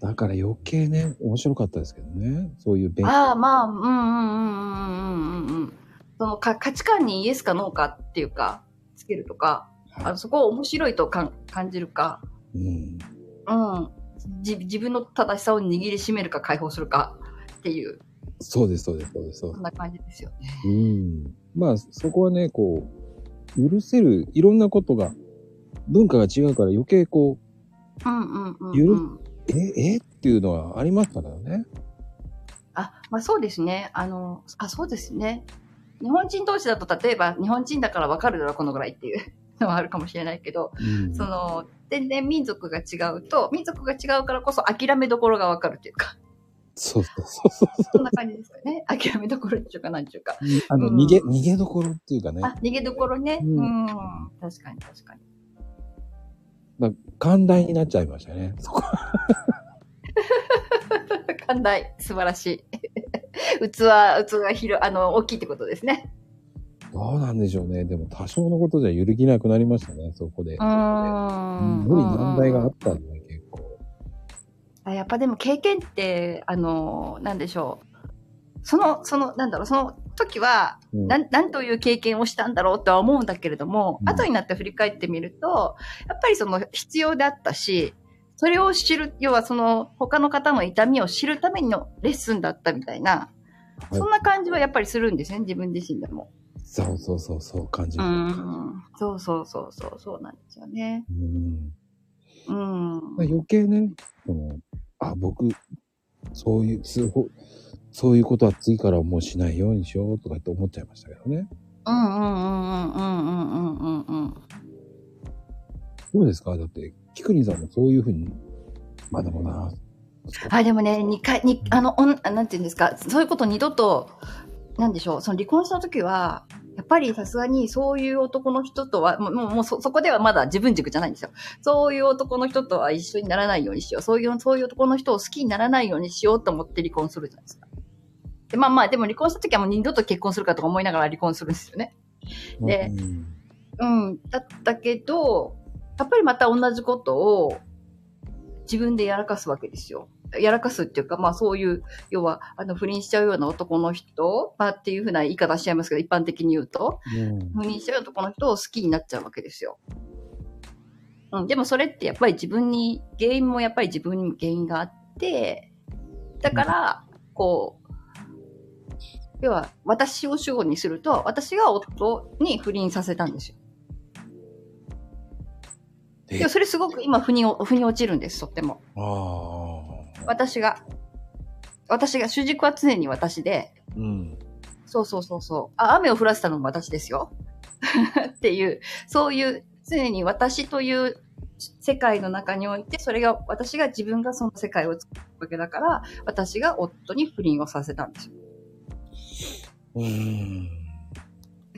Speaker 1: だから余計ね、面白かったですけどね。そういう勉強。
Speaker 2: ああ、まあ、うんうんうんうんうんうんうん。そのか価値観にイエスかノーかっていうか、つけるとか、あのそこを面白いとかん感じるか、
Speaker 1: うん。
Speaker 2: うん。じ自分の正しさを握りしめるか解放するかっていう、
Speaker 1: そうです、そうです、そうです。そ
Speaker 2: んな感じですよね。
Speaker 1: うん。まあ、そこはね、こう、許せる、いろんなことが、文化が違うから余計こ
Speaker 2: うんうんうん、
Speaker 1: ゆる
Speaker 2: うん。
Speaker 1: う、え、えっていうのはありますからね。
Speaker 2: あ、まあそうですね。あの、あ、そうですね。日本人同士だと、例えば、日本人だから分かるだろ、このぐらいっていう のはあるかもしれないけど、
Speaker 1: うん。
Speaker 2: その、全然民族が違うと、民族が違うからこそ諦めどころが分かるっていうか、
Speaker 1: そうそうそうそう。
Speaker 2: そんな感じですよね。諦めどころっていうか、なんていうか。
Speaker 1: あの、
Speaker 2: うん
Speaker 1: 逃げ、逃げどころっていうかね。
Speaker 2: あ、逃げどころね。
Speaker 1: う
Speaker 2: うんん。確かに確かに。
Speaker 1: 寛大になっちゃいましたね。そこ。
Speaker 2: 寛大、素晴らしい。器、器が広、あの、大きいってことですね。
Speaker 1: どうなんでしょうね。でも多少のことじゃ揺るぎなくなりましたね、そこで。
Speaker 2: うーん。
Speaker 1: 無理難題があったんで、結構。
Speaker 2: あやっぱでも経験って、あの、なんでしょう。その、その、なんだろう、その時は、
Speaker 1: うん
Speaker 2: なん、なんという経験をしたんだろうとは思うんだけれども、
Speaker 1: うん
Speaker 2: 後になって振り返ってみると、やっぱりその必要であったし、それを知る、要はその他の方の痛みを知るためのレッスンだったみたいな、
Speaker 1: はい
Speaker 2: そんな感じはやっぱりするんですね、自分自身でも。
Speaker 1: そうそうそう、そう感じ
Speaker 2: う
Speaker 1: る。
Speaker 2: ん。そうそうそうそう、そうなんですよね。
Speaker 1: うん
Speaker 2: うん。
Speaker 1: 余計ね、あ、僕、そういう、そうそういうことは次からもうしないようにしようとかって思っちゃいましたけどね。
Speaker 2: うんうんうんうんうんうんうんうんうん。
Speaker 1: どうですか？だって、キクリンさんもそういうふうに、まだまだ、
Speaker 2: あ、でもね、二回、に、あの、おん、あなんていうんですか、そういうこと二度と、なんでしょう、その離婚した時は、やっぱりさすがにそういう男の人とは、もう、もうもうそ、そこではまだ自分軸じゃないんですよ。そういう男の人とは一緒にならないようにしよう。そういう、そういう男の人を好きにならないようにしようと思って離婚するじゃないですか。で、まあまあ、でも離婚した時はもう二度と結婚するかとか思いながら離婚するんですよね。で
Speaker 1: うん
Speaker 2: うん。だったけど、やっぱりまた同じことを自分でやらかすわけですよ。やらかすっていうか、まあそういう、要は、あの、不倫しちゃうような男の人、まあっていうふうな言い方しちゃいますけど、一般的に言うと、
Speaker 1: うん
Speaker 2: 不倫しちゃう男の人を好きになっちゃうわけですよ。うん。でもそれってやっぱり自分に、原因もやっぱり自分にも原因があって、だから、こう、要は、私を主語にすると、私が夫に不倫させたんですよ。
Speaker 1: え
Speaker 2: でもそれすごく今、腑に、腑に落ちるんです、とっても。私が、私が、主軸は常に私で、
Speaker 1: うん。
Speaker 2: そうそうそうそう。あ、雨を降らせたのも私ですよ。っていう、そういう、常に私という世界の中において、それが、私が自分がその世界を作るわけだから、私が夫に不倫をさせたんですよ。
Speaker 1: うん。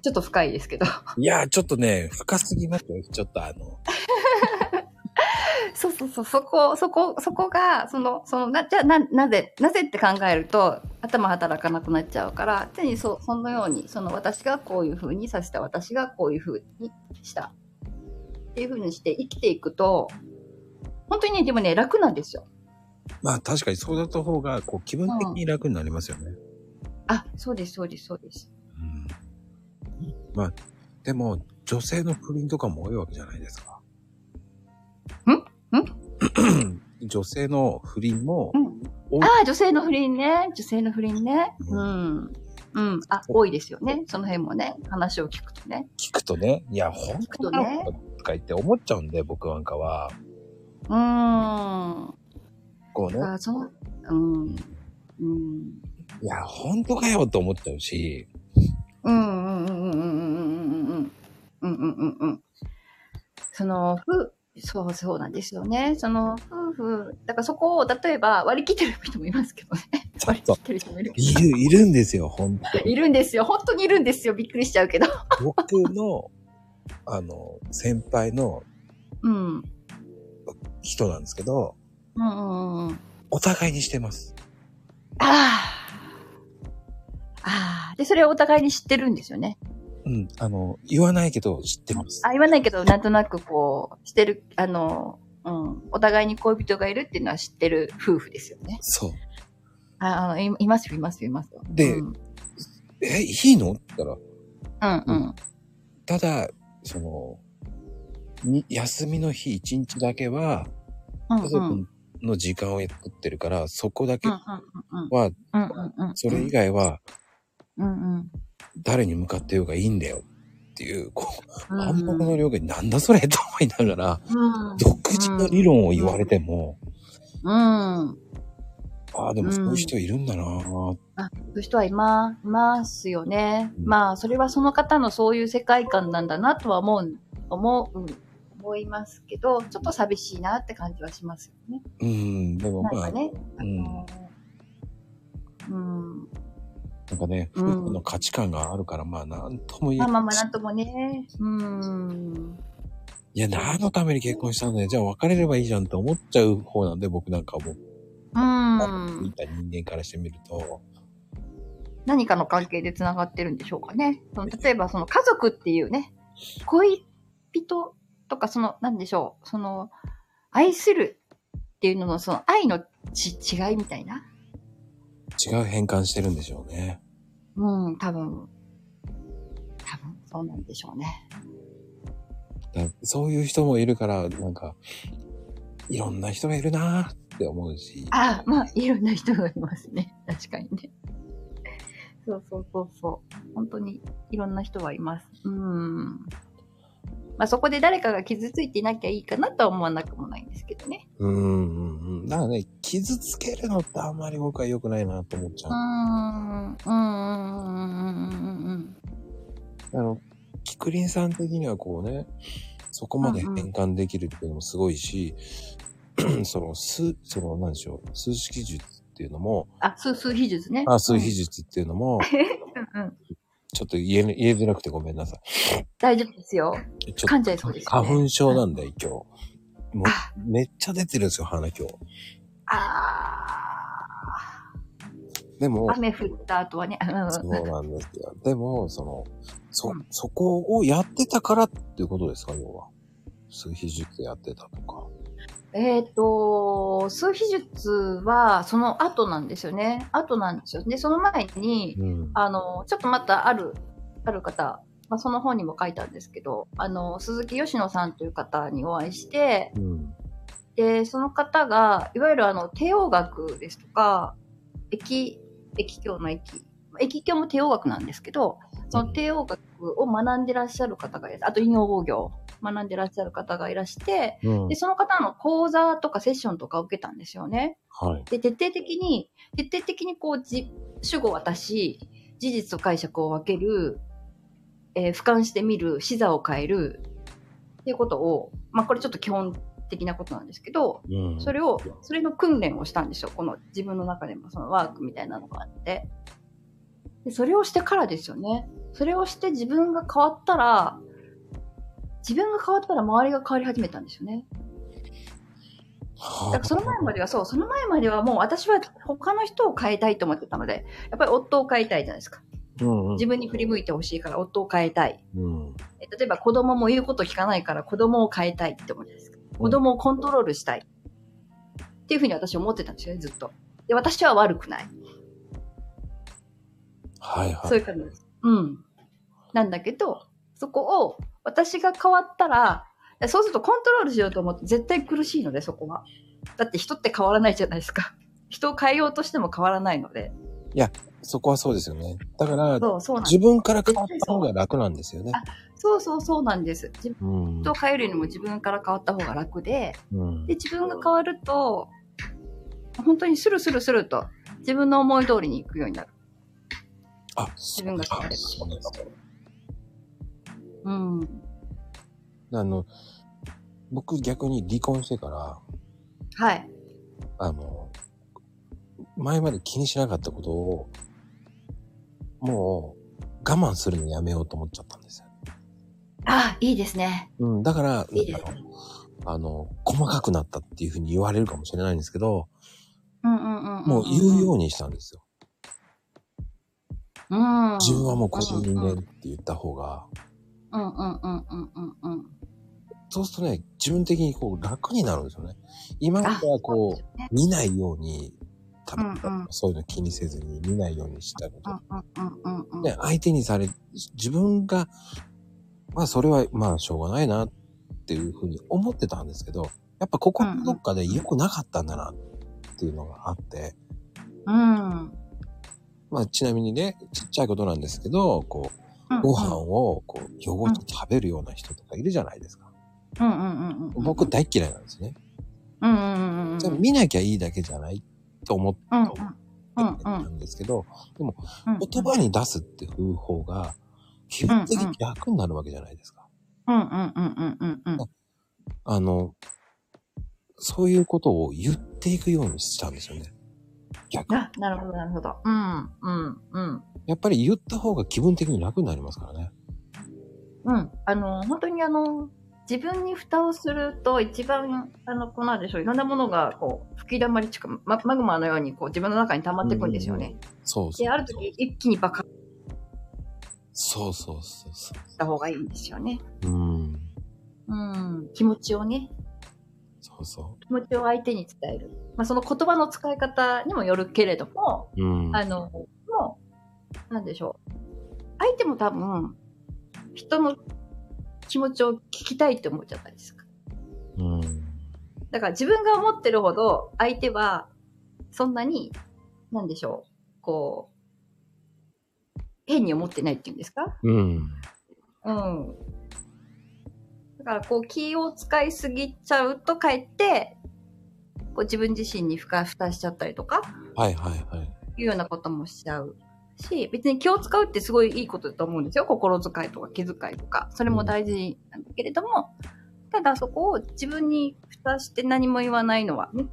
Speaker 2: ちょっと深いですけど。
Speaker 1: いや、ちょっとね、深すぎますよ。ちょっとあの、
Speaker 2: そうそうそう、そこ、そこ、そこが、その、その、な、じゃあ、な、なぜ、なぜって考えると、頭働かなくなっちゃうから、常にそう、そのように、その私がこういう風にさせた、私がこういう風にした。っていう風にして生きていくと、本当にね、でもね、楽なんですよ。
Speaker 1: まあ確かにそうだった方が、こう気分的に楽になりますよね。
Speaker 2: あ、そうです、そうです、そうです。
Speaker 1: うん。まあ、でも、女性の不倫とかも多いわけじゃないですか。ん？女性の不倫も
Speaker 2: うん。ああ、女性の不倫ね。女性の不倫ね。
Speaker 1: う
Speaker 2: うん。うん。あ、多いですよね。その辺もね、話を聞くとね。
Speaker 1: 聞くとね、いや、本
Speaker 2: 聞くとね
Speaker 1: とか言って思っちゃうんで、僕なんかは。
Speaker 2: うーん。
Speaker 1: こうね、
Speaker 2: あその、うん。うん。
Speaker 1: いや、本当かよと思っちゃうし、
Speaker 2: うんうんうんうんうんうんうんうんうんうんうんうんその、ふ、そうそうなんですよね。その、夫婦、だからそこを、例えば割り切ってる人もいますけどね。割り切ってる人もいるけ
Speaker 1: いる、いるんですよ、本当
Speaker 2: ど。いるんですよ。本当にいるんですよ。びっくりしちゃうけど。
Speaker 1: 僕の、あの、先輩の
Speaker 2: うん。うん
Speaker 1: 人なんですけど、
Speaker 2: うんうんうん。
Speaker 1: お互いにしてます。
Speaker 2: ああ。ああ。で、それをお互いに知ってるんですよね。
Speaker 1: うん。あの、言わないけど知ってます。
Speaker 2: あ、言わないけど、なんとなくこう、してる、あの、うん。お互いに恋人がいるっていうのは知ってる夫婦ですよね。
Speaker 1: そう。
Speaker 2: ああの、いいますよ、いますよ、いますよ。
Speaker 1: で
Speaker 2: うん、
Speaker 1: え、いいの？って言ったら、
Speaker 2: うんうん。
Speaker 1: ただ、その、に休みの日一日だけは。家族の時間を作ってるから、そこだけ
Speaker 2: うんうん
Speaker 1: は、
Speaker 2: うんうんうん。
Speaker 1: それ以外は
Speaker 2: うんうん。
Speaker 1: 誰に向かってようがいいんだよっていう、こう、
Speaker 2: うん
Speaker 1: 暗黙の了解なんだそれと思いながら、
Speaker 2: うん。
Speaker 1: 独自の理論を言われても、
Speaker 2: うん。あ、
Speaker 1: ああ、でもそういう人いるんだなぁ。
Speaker 2: そういう人はいま、いますよね。
Speaker 1: うん
Speaker 2: まあ、それはその方のそういう世界観なんだなとは思う、思う、うん思いますけど、ちょっと寂しいなって感じはしますよね。
Speaker 1: うん、でもまあ、
Speaker 2: なんかね。あ
Speaker 1: うん
Speaker 2: のうん。
Speaker 1: なんかね、
Speaker 2: うん
Speaker 1: 夫婦の価値観があるから、まあ、なんとも言え
Speaker 2: まあまあまあ、なんともね。うん。
Speaker 1: いや、何のために結婚したんだよ。じゃあ別れればいいじゃんって思っちゃう方なんで、僕なんかも。
Speaker 2: うん
Speaker 1: み。た人間からしてみると。
Speaker 2: 何かの関係で繋がってるんでしょうかね。その例えば、その家族っていうね、恋人とか、その、なんでしょう、その、愛するっていうのの、その愛のち違いみたいな。
Speaker 1: 違う変換してるんでしょうね。
Speaker 2: うん、多分、多分、そうなんでしょうね。
Speaker 1: だそういう人もいるから、なんか、いろんな人がいるなーって思うし。
Speaker 2: あまあ、いろんな人がいますね。確かにね。そうそうそうそう。本当にいろんな人はいます。うん。まあそこで誰かが傷ついていなきゃいいかなとは思わなくもないんですけどね。
Speaker 1: うんうんうん。だからね、傷つけるのってあんまり僕は良くないなと思っちゃ
Speaker 2: うー
Speaker 1: う。
Speaker 2: ん。うん。うん。うん。
Speaker 1: あの、キクリンさん的にはこうね、そこまで変換できるっていうのもすごいし、その、数、その、なんでしょう、数式術っていうのも、
Speaker 2: あ、数数秘術ね。
Speaker 1: あ、数秘術っていうのも、
Speaker 2: うんうん。
Speaker 1: ちょっと言えね、言えづらくてごめんなさ
Speaker 2: 大丈夫ですよ。
Speaker 1: い。ちょ
Speaker 2: 噛んじゃいそうです、ね。
Speaker 1: 花粉症なんだよ、今日。も
Speaker 2: あ
Speaker 1: う、めっちゃ出てるんですよ、鼻今日。
Speaker 2: あ
Speaker 1: でも
Speaker 2: ー。、雨降った後はね。うん
Speaker 1: そうなんですよ。でも、その、そ
Speaker 2: うん、
Speaker 1: そこをやってたからっていうことですか、要は。数秘術やってたとか。
Speaker 2: えっ、と、数秘術はその後なんですよね。後なんですよ。で、その前に、
Speaker 1: うん。
Speaker 2: あの、ちょっとまたある、ある方、まあ、その本にも書いたんですけど、あの、鈴木吉野さんという方にお会いして、
Speaker 1: うん。
Speaker 2: で、その方が、いわゆるあの、帝王学ですとか、駅、駅教の駅、駅教も帝王学なんですけど、その帝王学を学んでらっしゃる方がいらあと医療業、学んでらっしゃる方がいらして、
Speaker 1: うん
Speaker 2: で、。その方の講座とかセッションとかを受けたんですよね。
Speaker 1: はい。
Speaker 2: で、徹底的に、徹底的にこう、じ主語私、事実と解釈を分ける、えー俯瞰してみる、視座を変える、っていうことを、まあこれちょっと基本的なことなんですけど、
Speaker 1: うん。
Speaker 2: それを、それの訓練をしたんですよ。この自分の中でもそのワークみたいなのがあって。でそれをしてからですよね。それをして自分が変わったら、自分が変わったら周りが変わり始めたんですよね。だからその前まではそう、その前まではもう私は他の人を変えたいと思ってたので、やっぱり夫を変えたいじゃないですか。
Speaker 1: うんうん
Speaker 2: 自分に振り向いてほしいから夫を変えたい。
Speaker 1: うん。
Speaker 2: え例えば子供も言うこと聞かないから子供を変えたいって思うじゃないですか。子供をコントロールしたい。っていうふうに私は思ってたんですよね、ずっと。で、私は悪くない。
Speaker 1: はいはい。
Speaker 2: そういう感じです。うん。なんだけど、そこを私が変わったら、そうするとコントロールしようと思って絶対苦しいので、そこは。だって人って変わらないじゃないですか。人を変えようとしても変わらないので。
Speaker 1: そこはそうですよね。だから。自分から変わった方が楽なんですよね。
Speaker 2: そうそうそうなんです。自
Speaker 1: うん
Speaker 2: 分を変えるよりも自分から変わった方が楽で、
Speaker 1: うん
Speaker 2: で、自分が変わると、本当にスルスルスルと自分の思い通りに行くようになる。
Speaker 1: あ、
Speaker 2: 自分が変われば
Speaker 1: そう
Speaker 2: ん。
Speaker 1: あの、僕逆に離婚してから、
Speaker 2: はい。
Speaker 1: あの、前まで気にしなかったことを、もう我慢するのやめようと思っちゃったんですよ。
Speaker 2: あ、いいですね。
Speaker 1: うん、だから、
Speaker 2: いいですね。
Speaker 1: あの、細かくなったっていうふうに言われるかもしれないんですけど、
Speaker 2: うんうんうん。
Speaker 1: もう言うようにしたんですよ。
Speaker 2: うん。
Speaker 1: 自分はもうこういう人間って言った方が、
Speaker 2: うんうんうんうんうんうん。
Speaker 1: そうするとね、自分的にこう楽になるんですよね。今まではこう、見ないように、多分
Speaker 2: うんうん
Speaker 1: そういうの気にせずに見ないようにしたこと。
Speaker 2: うんうんうんうんうん。
Speaker 1: ね、相手にされ、自分が、まあそれはまあしょうがないなっていうふうに思ってたんですけど、やっぱ心のどっかで良くなかったんだなっていうのがあって、
Speaker 2: うん。
Speaker 1: まあちなみにね、ちっちゃいことなんですけど、こう、ご飯をこう汚して食べるような人とかいるじゃないですか。
Speaker 2: うんうんうんうん。
Speaker 1: 僕大っ嫌いなんですね。
Speaker 2: うんうんうんうん。
Speaker 1: じゃあ見なきゃいいだけじゃないと思って
Speaker 2: うんうんうん
Speaker 1: たんですけど、
Speaker 2: うん。
Speaker 1: 言葉に出すっていう方が、基本的に楽になるわけじゃないですか。
Speaker 2: うんうんうんうんうんうん。
Speaker 1: あの、そういうことを言っていくようにしたんですよね。逆に
Speaker 2: あ、なるほどなるほど。うんうんうん。
Speaker 1: やっぱり言った方が気分的に楽になりますからね。
Speaker 2: うん。あの、本当にあの、自分に蓋をすると一番、あの、こうなんでしょう、いろんなものが、こう、吹き溜まりちか、ママグマのように、こう、自分の中に溜まっていくんですよね。
Speaker 1: そうそう。
Speaker 2: で、ある時、一気に爆発
Speaker 1: そうそうそうそ
Speaker 2: した方がいいんですよね。
Speaker 1: う。うん。
Speaker 2: うん。気持ちをね、
Speaker 1: そうそ
Speaker 2: 気持ちを相手に伝える。まあ、その言葉の使い方にもよるけれども、
Speaker 1: う。うん。
Speaker 2: あの、なんでしょう。相手も多分、人の気持ちを聞きたいって思うじゃないですか。
Speaker 1: うん。
Speaker 2: だから自分が思ってるほど、相手は、そんなに、なんでしょう、こう、変に思ってないっていうんですか？
Speaker 1: うん。
Speaker 2: うん。だから、こう、気を使いすぎちゃうと、かえって、こう、自分自身に負荷、負担しちゃったりとか、
Speaker 1: はいはいはい。
Speaker 2: いうようなこともしちゃうし、別に気を使うってすごいいいことだと思うんですよ。心遣いとか気遣いとか。それも大事なんだけれども、ただそこを自分に蓋して何も言わないのはね、っ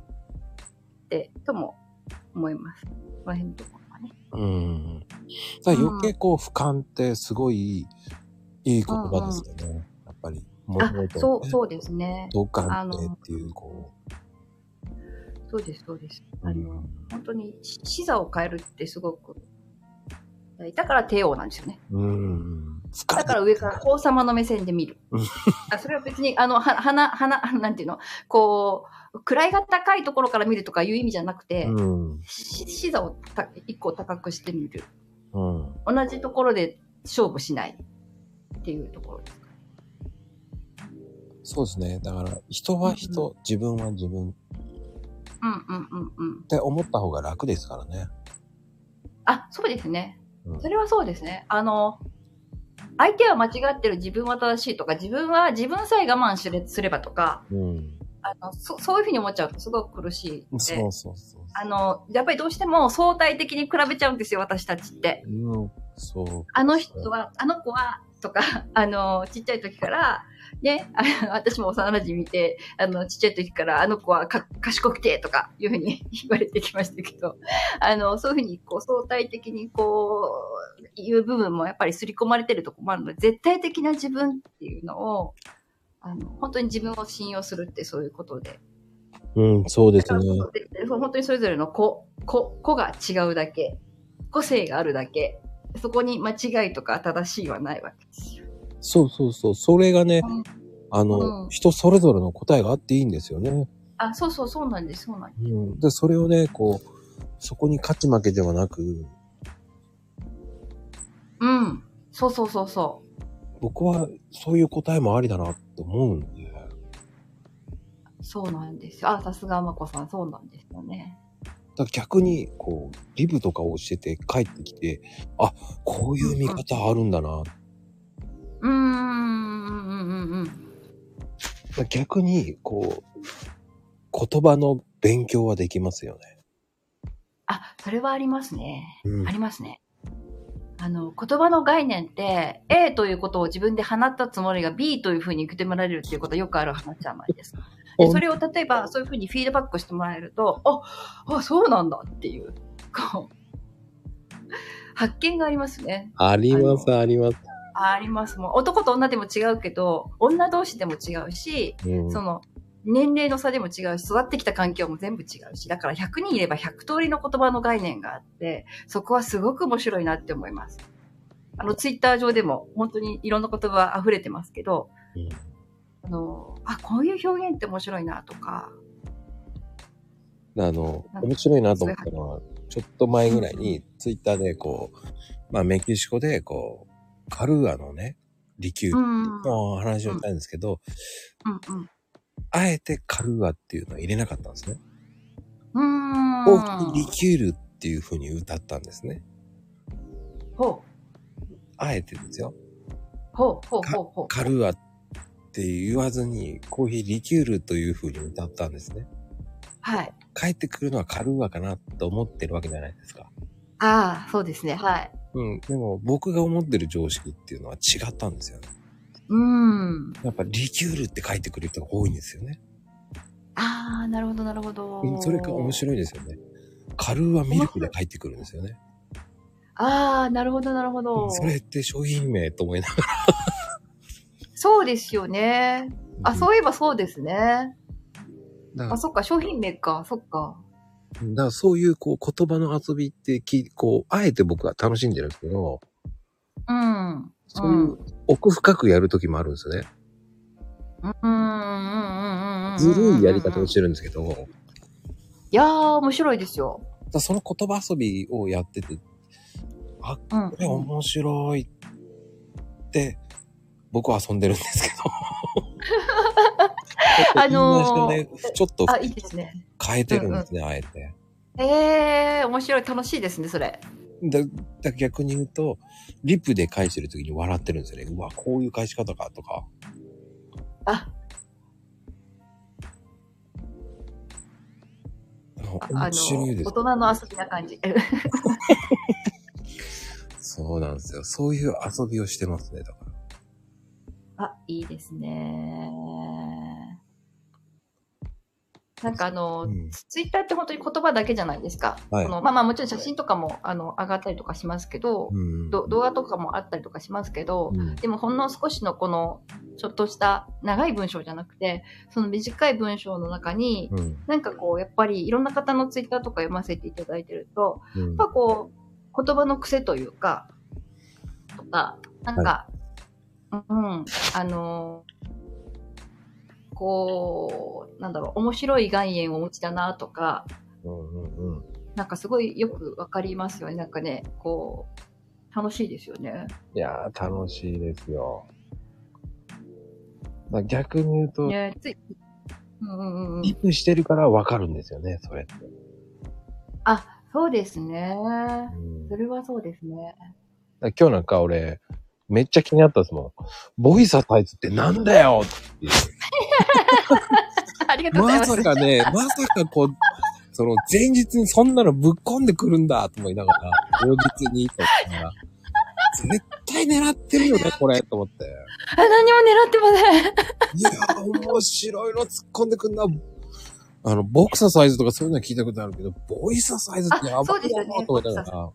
Speaker 2: て、とも思います。この辺のところはね。
Speaker 1: うん。だ余計こう、俯瞰ってすごいいい言葉ですよね。やっぱり。
Speaker 2: あそう、そうですね。
Speaker 1: 同感ってっていう、こ
Speaker 2: そうです、そうです。
Speaker 1: う。
Speaker 2: あの、本当にし視座を変えるってすごく、だから帝王なんですよね。
Speaker 1: うん。
Speaker 2: だから上から王様の目線で見る
Speaker 1: うん。
Speaker 2: あそれは別に、あの、は、花、花、なんていうの？こう、位が高いところから見るとかいう意味じゃなくて、視座をた一個高くしてみる。
Speaker 1: うん。
Speaker 2: 同じところで勝負しないっていうところですか。
Speaker 1: そうですね。だから、人は人、自分は自分っ
Speaker 2: うんうんうんうん。
Speaker 1: て思った方が楽ですからね。
Speaker 2: あ、そうですね
Speaker 1: う。ん
Speaker 2: それはそうですね。あの、相手は間違ってる自分は正しいとか、自分は自分さえ我慢すれすればとか、
Speaker 1: うん。
Speaker 2: あのそそういうふうに思っちゃうとすごく苦しいので。
Speaker 1: そうそうそう。
Speaker 2: あの、やっぱりどうしても相対的に比べちゃうんですよ、私たちって。
Speaker 1: うん、そう。
Speaker 2: あの人は、あの子は、とか、あの、ちっちゃい時から、ね、あの 私も幼馴染見て、あの、ちっちゃい時から、あの子はか賢くて、とか、いうふうに 言われてきましたけど、あの、そういうふうに、こう、相対的に、こう、いう部分もやっぱり刷り込まれてるとこもあるので、絶対的な自分っていうのを、あの、本当に自分を信用するってそういうことで、
Speaker 1: うん、そうですね。
Speaker 2: 本当にそれぞれの子、子、子が違うだけ、個性があるだけ、そこに間違いとか正しいはないわけですよ。
Speaker 1: そうそうそう。それがね
Speaker 2: うん、
Speaker 1: あの、
Speaker 2: うん
Speaker 1: 人それぞれの答えがあっていいんですよね。
Speaker 2: あ、そうそう、そうなんです、そうなんです。
Speaker 1: うん。で、それをね、こう、そこに勝ち負けではなく、
Speaker 2: うん。そうそうそうそ
Speaker 1: 僕はそういう答えもありだなって思うんで。
Speaker 2: う。そうなんですよ。あ、さすがまこさん、そうなんですよね。
Speaker 1: だ逆に、こう、リブとかをしてて帰ってきて、あ、こういう見方あるんだな。
Speaker 2: うーん、うん、うん、
Speaker 1: 逆に、こう、言葉の勉強はできますよね。
Speaker 2: あ、それはありますね。
Speaker 1: うん
Speaker 2: ありますね。あの、言葉の概念って、A ということを自分で放ったつもりが B というふうに受け止められるっていうことはよくある話じゃないですか。でそれを例えばそういうふうにフィードバックしてもらえると、あ、あ、そうなんだっていう、こう、発見がありますね。
Speaker 1: あり
Speaker 2: ます
Speaker 1: あります。
Speaker 2: ああります。もう男と女でも違うけど、女同士でも違うし、
Speaker 1: うん
Speaker 2: その、年齢の差でも違うし、育ってきた環境も全部違うし、だから100人いれば100通りの言葉の概念があって、そこはすごく面白いなって思います。あの、ツイッター上でも本当にいろんな言葉溢れてますけど、
Speaker 1: うん
Speaker 2: あの、あ、こういう表現って面白いなとか、
Speaker 1: あの、面白いなと思ったのは、ちょっと前ぐらいに、ツイッターでこう、まあメキシコでこう、カルーアのね、リキュールの話をしたんですけど、
Speaker 2: うん。
Speaker 1: あえてカルーアっていうのは入れなかったんですね。
Speaker 2: うーん。
Speaker 1: 大リキュールっていう風に歌ったんですね。
Speaker 2: ほ
Speaker 1: あえてですよ。
Speaker 2: う、ほう、ほう、ほう、ほう。
Speaker 1: カルーアって言わずに、コーヒーリキュールという風に歌ったんですね。
Speaker 2: はい。
Speaker 1: 帰ってくるのはカルーアかなと思ってるわけじゃないですか。
Speaker 2: ああ、そうですね。はい。
Speaker 1: うん。でも僕が思ってる常識っていうのは違ったんですよね。
Speaker 2: うん。
Speaker 1: やっぱリキュールって書いてくる人が多いんですよね。
Speaker 2: ああ、なるほど、なるほど。
Speaker 1: うんそれが面白いですよね。カルーアミルクで書いてくるんですよね。
Speaker 2: ああ、なるほど、なるほど。
Speaker 1: それって商品名と思いなが
Speaker 2: そうですよね。
Speaker 1: ら。
Speaker 2: あ、そういえばそうですね。あ、そっか、商品名か、そっか。
Speaker 1: だからそういうこう言葉の遊びってき、こう、あえて僕は楽しんでるんですけど、
Speaker 2: うん。
Speaker 1: そういう奥深くやるときもあるんですよね。
Speaker 2: うん、うん、うん、うん、うん。
Speaker 1: ずるいやり方を
Speaker 2: し
Speaker 1: してるんですけど、
Speaker 2: いやー、面白いですよ。
Speaker 1: らその言葉遊びをやってて、あ、
Speaker 2: うん。
Speaker 1: これ面白いって、僕は遊んでるんですけど。
Speaker 2: あのー
Speaker 1: ちょっと
Speaker 2: あ、いいですね。
Speaker 1: 変えてるんですね、あえて。
Speaker 2: えー、面白い、楽しいですね、それ。
Speaker 1: だ、だ逆に言うと、リップで返してる時に笑ってるんですよね。うわ、こういう返し方かとか。
Speaker 2: あ、
Speaker 1: 面白いです
Speaker 2: 大。人の遊びな感じ。
Speaker 1: そうなんですよ。そういう遊びをしてますね、だから。
Speaker 2: あ、いいですね。なんかあの、
Speaker 1: うん
Speaker 2: ツイッターって本当に言葉だけじゃないですか。
Speaker 1: はい
Speaker 2: このまあまあもちろん写真とかもあの上がったりとかしますけど、
Speaker 1: うん。
Speaker 2: ど動画とかもあったりとかしますけど、
Speaker 1: うん
Speaker 2: でもほんの少しのこのちょっとした長い文章じゃなくて、その短い文章の中に、
Speaker 1: うん。
Speaker 2: なんかこう、やっぱりいろんな方のツイッターとか読ませていただいてると、
Speaker 1: うん
Speaker 2: やっぱこう、言葉の癖というか、とか、なんか、うん、あのーこう、なんだろう、面白い概念をお持ちだなとか、
Speaker 1: うんうんうん。
Speaker 2: なんかすごいよくわかりますよね。なんかね、こう、楽しいですよね。
Speaker 1: いやー、楽しいですよ。逆に言うと、
Speaker 2: ねつい、うんうんうんうん
Speaker 1: リ。ップしてるからわかるんですよね、それって。
Speaker 2: あ、そうですね。
Speaker 1: うん
Speaker 2: それはそうですね。
Speaker 1: 今日なんか俺、めっちゃ気になったですもん。ボイササイズってなんだよっていう。
Speaker 2: ありがとうござい
Speaker 1: ま
Speaker 2: ます。
Speaker 1: さかね、まさかこう、その前日にそんなのぶっ込んでくるんだと思いながら、当日にと思ったら、絶対狙ってるよね、これ、と思って。
Speaker 2: あ何も狙ってません。
Speaker 1: いやー、面白いの突っ込んでくんな。あの、ボクササイズとかそういうのは聞いたことあるけど、ボイササイズってやばい？
Speaker 2: あそうですよね
Speaker 1: なと思いながら。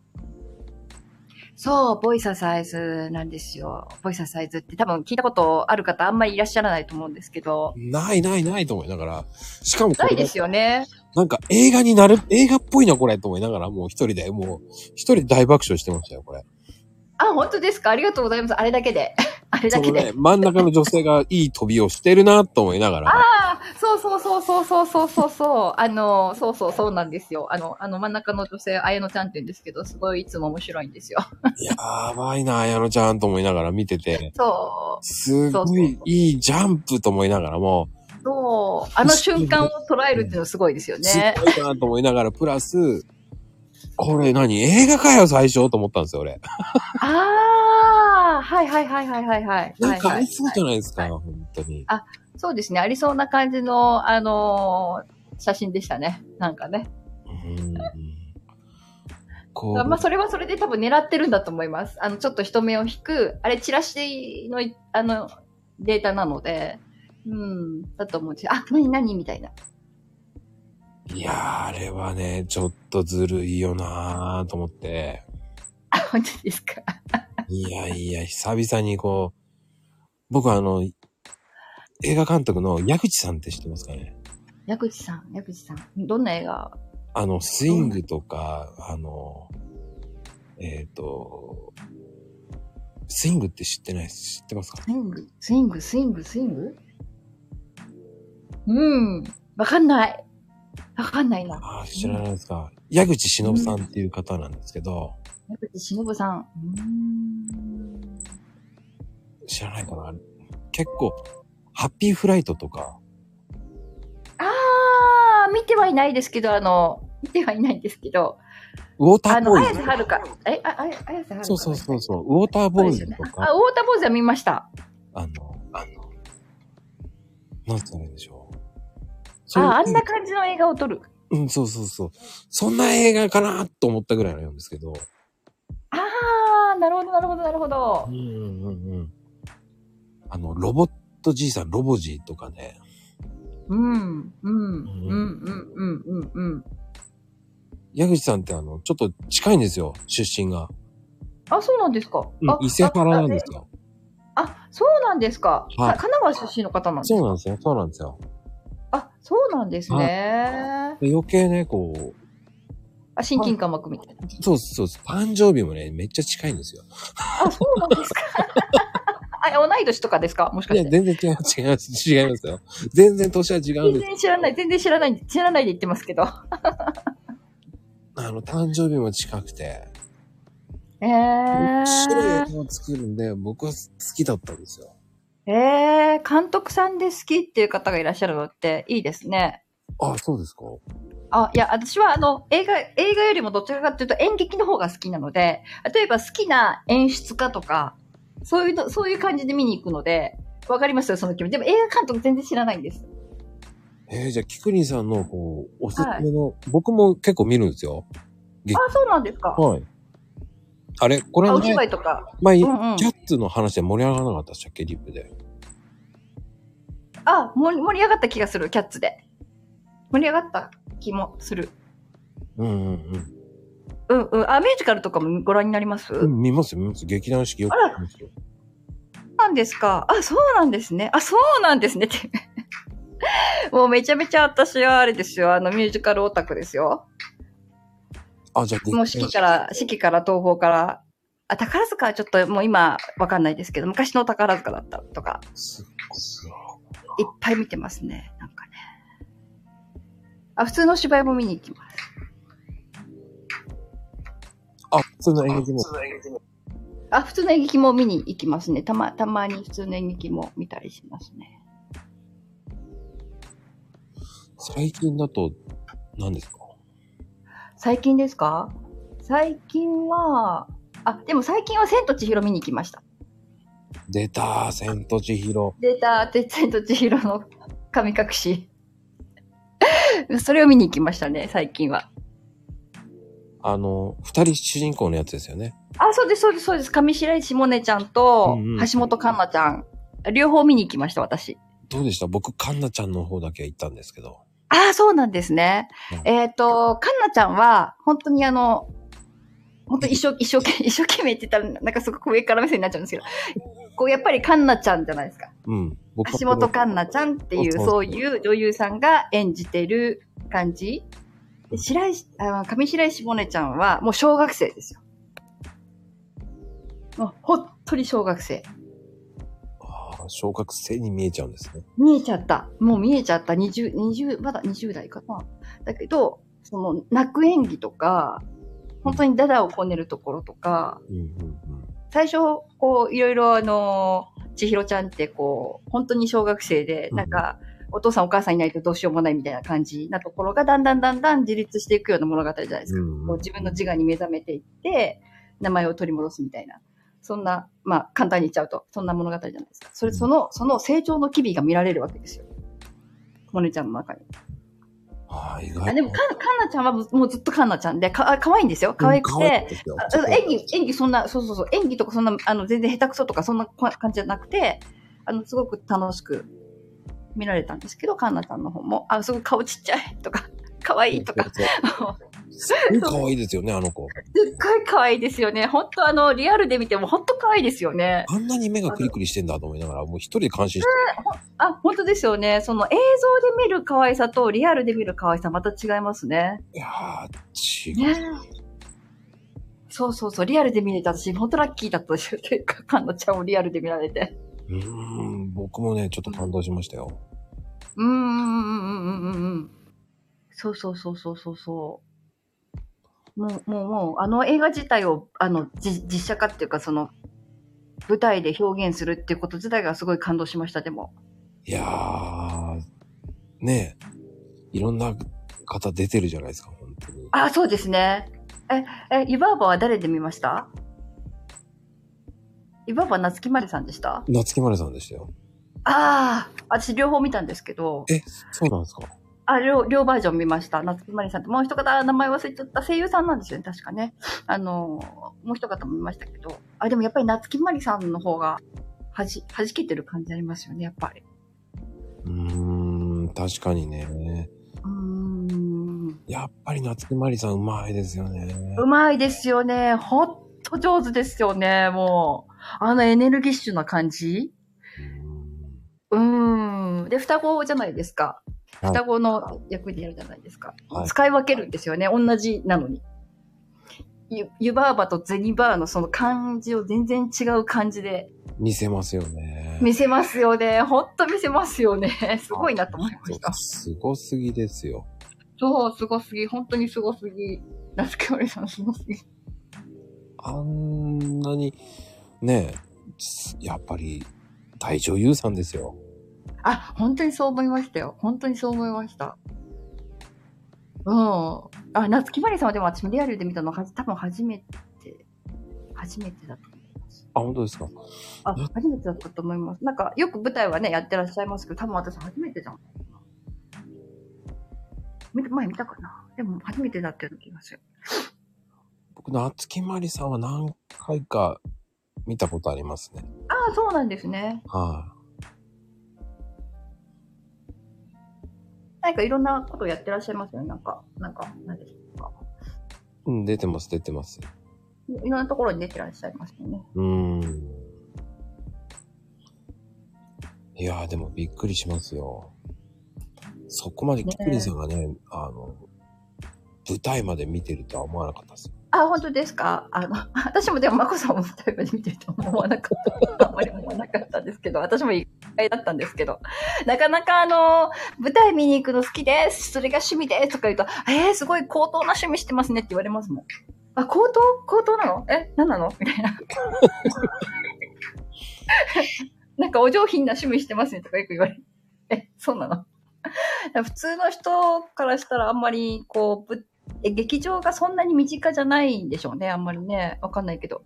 Speaker 2: そう、ボイササイズなんですよ。ボイササイズって多分聞いたことある方あんまりいらっしゃらないと思うんですけど。
Speaker 1: ないないないと思いながら。しかもこれ
Speaker 2: ないですよね。
Speaker 1: なんか映画になる、映画っぽいなこれと思いながら、もう一人で、もう一人で大爆笑してましたよ、これ。
Speaker 2: あ、本当ですか？ありがとうございます。あれだけで。あれだけで。
Speaker 1: ね、真ん中の女性がいい飛びをしてるなと思いながら。
Speaker 2: ああ、そうそうそうそうそうそうそうそう。あの、そうそうそうなんですよ。あの、あの真ん中の女性、あやのちゃんって言うんですけど、すごいいつも面白いんですよ。
Speaker 1: やばいな、綾乃ちゃんと思いながら見てて、
Speaker 2: そう。
Speaker 1: すごいいいジャンプと思いながらも、
Speaker 2: そう。あの瞬間を捉えるっていうのすごいですよ
Speaker 1: す
Speaker 2: ね。
Speaker 1: ごいなと思いながら、プラス、これ何？映画かよ、最初と思ったんですよ、俺。
Speaker 2: ああ、はいはいはいはいはいはい。
Speaker 1: なんかありそうじゃないですか、
Speaker 2: はい
Speaker 1: 本当に。
Speaker 2: そうですね。ありそうな感じの、あのー写真でしたね。なんかね。
Speaker 1: うん構、
Speaker 2: まあ、それはそれで多分狙ってるんだと思います。あの、ちょっと人目を引く、あれ、チラシの、あの、データなので、うん、だと思うんですよ。あ、なになにみたいな。
Speaker 1: いやー、あれはね、ちょっとずるいよなーと思って。
Speaker 2: あ、本当ですか？
Speaker 1: いやいや、久々にこう、僕はあの、映画監督の矢口さんって知ってますかね？
Speaker 2: 矢口さん、矢口さん。どんな映画？
Speaker 1: あの、スイングとか、あの、えっ、と、スイングって知ってない？知ってますか？
Speaker 2: スイング、スイング、スイング、スイング？うん。わかんない。わかんないな。
Speaker 1: ああ、知らないですか。矢口忍さんっていう方なんですけど、
Speaker 2: 矢口忍さん。
Speaker 1: 知らないかな結構、ハッピーフライトとか、
Speaker 2: あー、見てはいないですけど、あの、見てはいないんですけど、
Speaker 1: ウォータ
Speaker 2: あの、
Speaker 1: ーボーイズ。
Speaker 2: 綾瀬はるか。え、あ、あや綾瀬はるか。
Speaker 1: そうそうそうそう、ウォーターボーイズと
Speaker 2: あ、ウォ
Speaker 1: か、
Speaker 2: ーターボーイズは見ました。
Speaker 1: あの、あの、なんつったらいいんでしょう。
Speaker 2: あ、あんな感じの映画を撮る。
Speaker 1: うん、そうそうそう。そんな映画かなと思ったぐらいなんですけど。
Speaker 2: あー、なるほど、なるほど、なるほど
Speaker 1: うん。うんうんうん。あの、ロボットじいさん、ロボジーとかね。
Speaker 2: うん、うん、うん、うん、うん、うん、うん。
Speaker 1: 矢口さんってあの、ちょっと近いんですよ、出身が。
Speaker 2: あ、そうなんですか。あ、
Speaker 1: うん伊勢原なんですよ。
Speaker 2: あ、あそうなんですか。
Speaker 1: はい
Speaker 2: か神奈川出身の方なんですか
Speaker 1: そうなんですよ、そうなんですよ。
Speaker 2: あ、そうなんですね。
Speaker 1: で余計ね、こう、
Speaker 2: あ、親近感湧くみたいな。
Speaker 1: そうそうそう、誕生日もね、めっちゃ近いんですよ。
Speaker 2: あ、そうなんですか。あ、同い年とかですか？もしか
Speaker 1: いや、
Speaker 2: して。
Speaker 1: 全然違います、違います、違いますよ。全然年は違うん
Speaker 2: 全
Speaker 1: です。
Speaker 2: 然知らない、全然知らない、知らないで言ってますけど。
Speaker 1: あの、誕生日も近くて、
Speaker 2: え
Speaker 1: 面白い
Speaker 2: ー。
Speaker 1: 映画を作るんで、僕は好きだったんですよ。
Speaker 2: えー、監督さんで好きっていう方がいらっしゃるのっていいですね。
Speaker 1: あ、そうですか
Speaker 2: あ、いや、私はあの、映画、映画よりもどちらかというと演劇の方が好きなので、例えば好きな演出家とか、そういうの、そういう感じで見に行くので、わかりますよ、その気持ち。でも映画監督全然知らないんです。
Speaker 1: えー、じゃあ、キクリンさんの、こう、おすすめの、僕も結構見るんですよ。
Speaker 2: あ、そうなんですか。
Speaker 1: はい。あれこれ
Speaker 2: あ、
Speaker 1: は
Speaker 2: お芝
Speaker 1: ね、
Speaker 2: 居とか。
Speaker 1: 前、
Speaker 2: うんうん
Speaker 1: キャッツの話で盛り上がらなかったでしたっけ、リップで。
Speaker 2: あ、盛り盛り上がった気がする、キャッツで。盛り上がった気もする。
Speaker 1: うんうん
Speaker 2: うんうん。あ、ミュージカルとかもご覧になります、
Speaker 1: うん。うん、見ますよ、見ます。劇団四季よく
Speaker 2: あら
Speaker 1: 見ますよ。
Speaker 2: なんですかあ、そうなんですね。あ、そうなんですね。もうめちゃめちゃ私はあれですよ。あのミュージカルオタクですよ。
Speaker 1: あ、じゃあ、
Speaker 2: もう四季から、四季から東宝から。あ、宝塚はちょっともう今わかんないですけど、昔の宝塚だったとか、
Speaker 1: すす
Speaker 2: いっぱい見てますね。なんかね。あ、普通の芝居も見に行きます。
Speaker 1: あ、普通の演劇も。
Speaker 2: あ、普通の演劇も見に行きますね。たま、たまに普通の演劇も見たりしますね。
Speaker 1: 最近だと、何ですか？
Speaker 2: 最近ですか？最近は、あ、でも最近は千と千尋見に行きました。
Speaker 1: 出た千と千尋。
Speaker 2: データ、で千と千尋の神隠し。それを見に行きましたね、最近は。
Speaker 1: あの、二人主人公のやつですよね。
Speaker 2: あ、そうです、そうです、そうです。上白石萌音ちゃんと
Speaker 1: うんうん
Speaker 2: 橋本環奈ちゃん。両方見に行きました、私。
Speaker 1: どうでした？僕、カンナちゃんの方だけ行ったんですけど。
Speaker 2: ああ、そうなんですね。
Speaker 1: うん
Speaker 2: えっ、と、かんなちゃんは、本当にあの、本当一生、一生懸命、一生懸命って言ったら、なんかすごく上から目線になっちゃうんですけど、こう、やっぱりかんなちゃんじゃないですか。
Speaker 1: うん。僕
Speaker 2: 橋本環奈ちゃんっていう、
Speaker 1: そう
Speaker 2: いう女優さんが演じてる感じ。で白石、あ上白石萌音ちゃんは、もう小学生ですよ。もう、ほっとり小学生。
Speaker 1: ああ、小学生に見えちゃうんですね。
Speaker 2: 見えちゃった。もう見えちゃった。20、20、まだ20代かな。だけど、その、泣く演技とか、本当にダダをこねるところとか、
Speaker 1: うん。
Speaker 2: 最初、こう、いろいろあの、千尋ちゃんってこう、本当に小学生で、
Speaker 1: うん
Speaker 2: なんか、お父さんお母さんいないとどうしようもないみたいな感じなところが、だんだんだんだん自立していくような物語じゃないですか。こう自分の自我に目覚めていって、名前を取り戻すみたいな。そんな、まあ、簡単に言っちゃうと、そんな物語じゃないですか。それ、
Speaker 1: うん
Speaker 2: その、その成長の機微が見られるわけですよ。モネちゃんの中に。
Speaker 1: ああ、意外
Speaker 2: あでも、か、かんなちゃんはもうずっとかんなちゃんで、か、かわいいんですよ。可愛くて。あ演技、演技そんな、そうそうそう、演技とかそんな、あの、全然下手くそとかそんな感じじゃなくて、あの、すごく楽しく見られたんですけど、かんなちゃんの方も、あ、すごい顔ちっちゃいとか、可愛いとか、
Speaker 1: すっごい可愛いですよね、あの子。
Speaker 2: すっごい可愛いですよね。本当あの、リアルで見ても本当可愛いですよね。
Speaker 1: あんなに目がクリクリしてんだと思いながら、もう一人で感心して
Speaker 2: あ、本当ですよね。その映像で見る可愛さとリアルで見る可愛さまた違いますね。
Speaker 1: いやー、違う。
Speaker 2: ねそうそうそう、リアルで見れた私、本当ラッキーだったですよ。ていうか、かんなちゃんをリアルで見られて。
Speaker 1: うーん、僕もね、ちょっと感動しましたよ。
Speaker 2: うーん、うん、うん、うん、うんうん。そうそうそうそうそうそう。もう、もう、もう、あの映画自体を、あの、じ実写化っていうか、その、舞台で表現するっていうこと自体がすごい感動しました、でも。
Speaker 1: いやー、ねえ、いろんな方出てるじゃないですか、本当に。
Speaker 2: あ、そうですね。え、え、湯婆婆は誰で見ました？湯婆婆は夏木マリさんでした？
Speaker 1: 夏木マリさんでしたよ。
Speaker 2: ああ、私両方見たんですけど、
Speaker 1: え、そうなんですか？
Speaker 2: あ、両、両バージョン見ました。夏木マリさんと、もう一方、名前忘れちゃった声優さんなんですよね、確かね。あの、もう一方も見ましたけど、あ、でもやっぱり夏木マリさんの方が、はじ、弾けてる感じありますよね、やっぱり。
Speaker 1: うーん、確かにね。
Speaker 2: うーん。
Speaker 1: やっぱり夏木マリさんうまいですよね。
Speaker 2: うまいですよね。ほんと上手ですよね、もう。あのエネルギッシュな感じうーん。で、双子じゃないですか。
Speaker 1: はい
Speaker 2: 双子の役でやるじゃないですか。
Speaker 1: はい
Speaker 2: 使い分けるんですよね。同じなのに。ゆ、湯婆婆と銭バーのその感じを全然違う感じで
Speaker 1: 見せますよね。
Speaker 2: 見せますよね。ほんと見せますよね。すごいなと思いました。
Speaker 1: すごすぎですよ。
Speaker 2: そう、すごすぎ。本当にすごすぎ。夏木マリさんすごすぎ。
Speaker 1: あんなに、ねえ、すやっぱり大女優さんですよ。
Speaker 2: あ、本当にそう思いましたよ。本当にそう思いました。うん。あ、夏木マリさんはでも私もリアルで見たのは多分初めて、初めてだと思います。
Speaker 1: あ、本当ですか？
Speaker 2: あ、初めてだったと思います。なんか、よく舞台はね、やってらっしゃいますけど、多分私初めてじゃん。見前見たかな？でも初めてだったような気がする。
Speaker 1: 僕、夏木マリさんは何回か見たことありますね。
Speaker 2: ああ、そうなんですね。
Speaker 1: は
Speaker 2: なんかいろんなことやってらっしゃいますよね。なんか、なんか、何ですか。
Speaker 1: い、うん、出てます、出てます。
Speaker 2: いろんなところに出てらっしゃいますよね。
Speaker 1: うーん。いやー、でもびっくりしますよ。そこまでキクリンさんがね、あの、舞台まで見てるとは思わなかったです。
Speaker 2: あ、本当ですか？あの、私もでも、まこさんも舞台まで見てると思わなかった。あんまり思わなかったんですけど、私も意外だったんですけど、なかなかあの、舞台見に行くの好きです。それが趣味です。とか言うと、えー、すごい高等な趣味してますねって言われますもん。あ、高等？高等なの？え何なの？みたいな。なんかお上品な趣味してますねとかよく言われる。え、そうなの？普通の人からしたらあんまりこう、え劇場がそんなに身近じゃないんでしょうね、あんまりね。わかんないけど。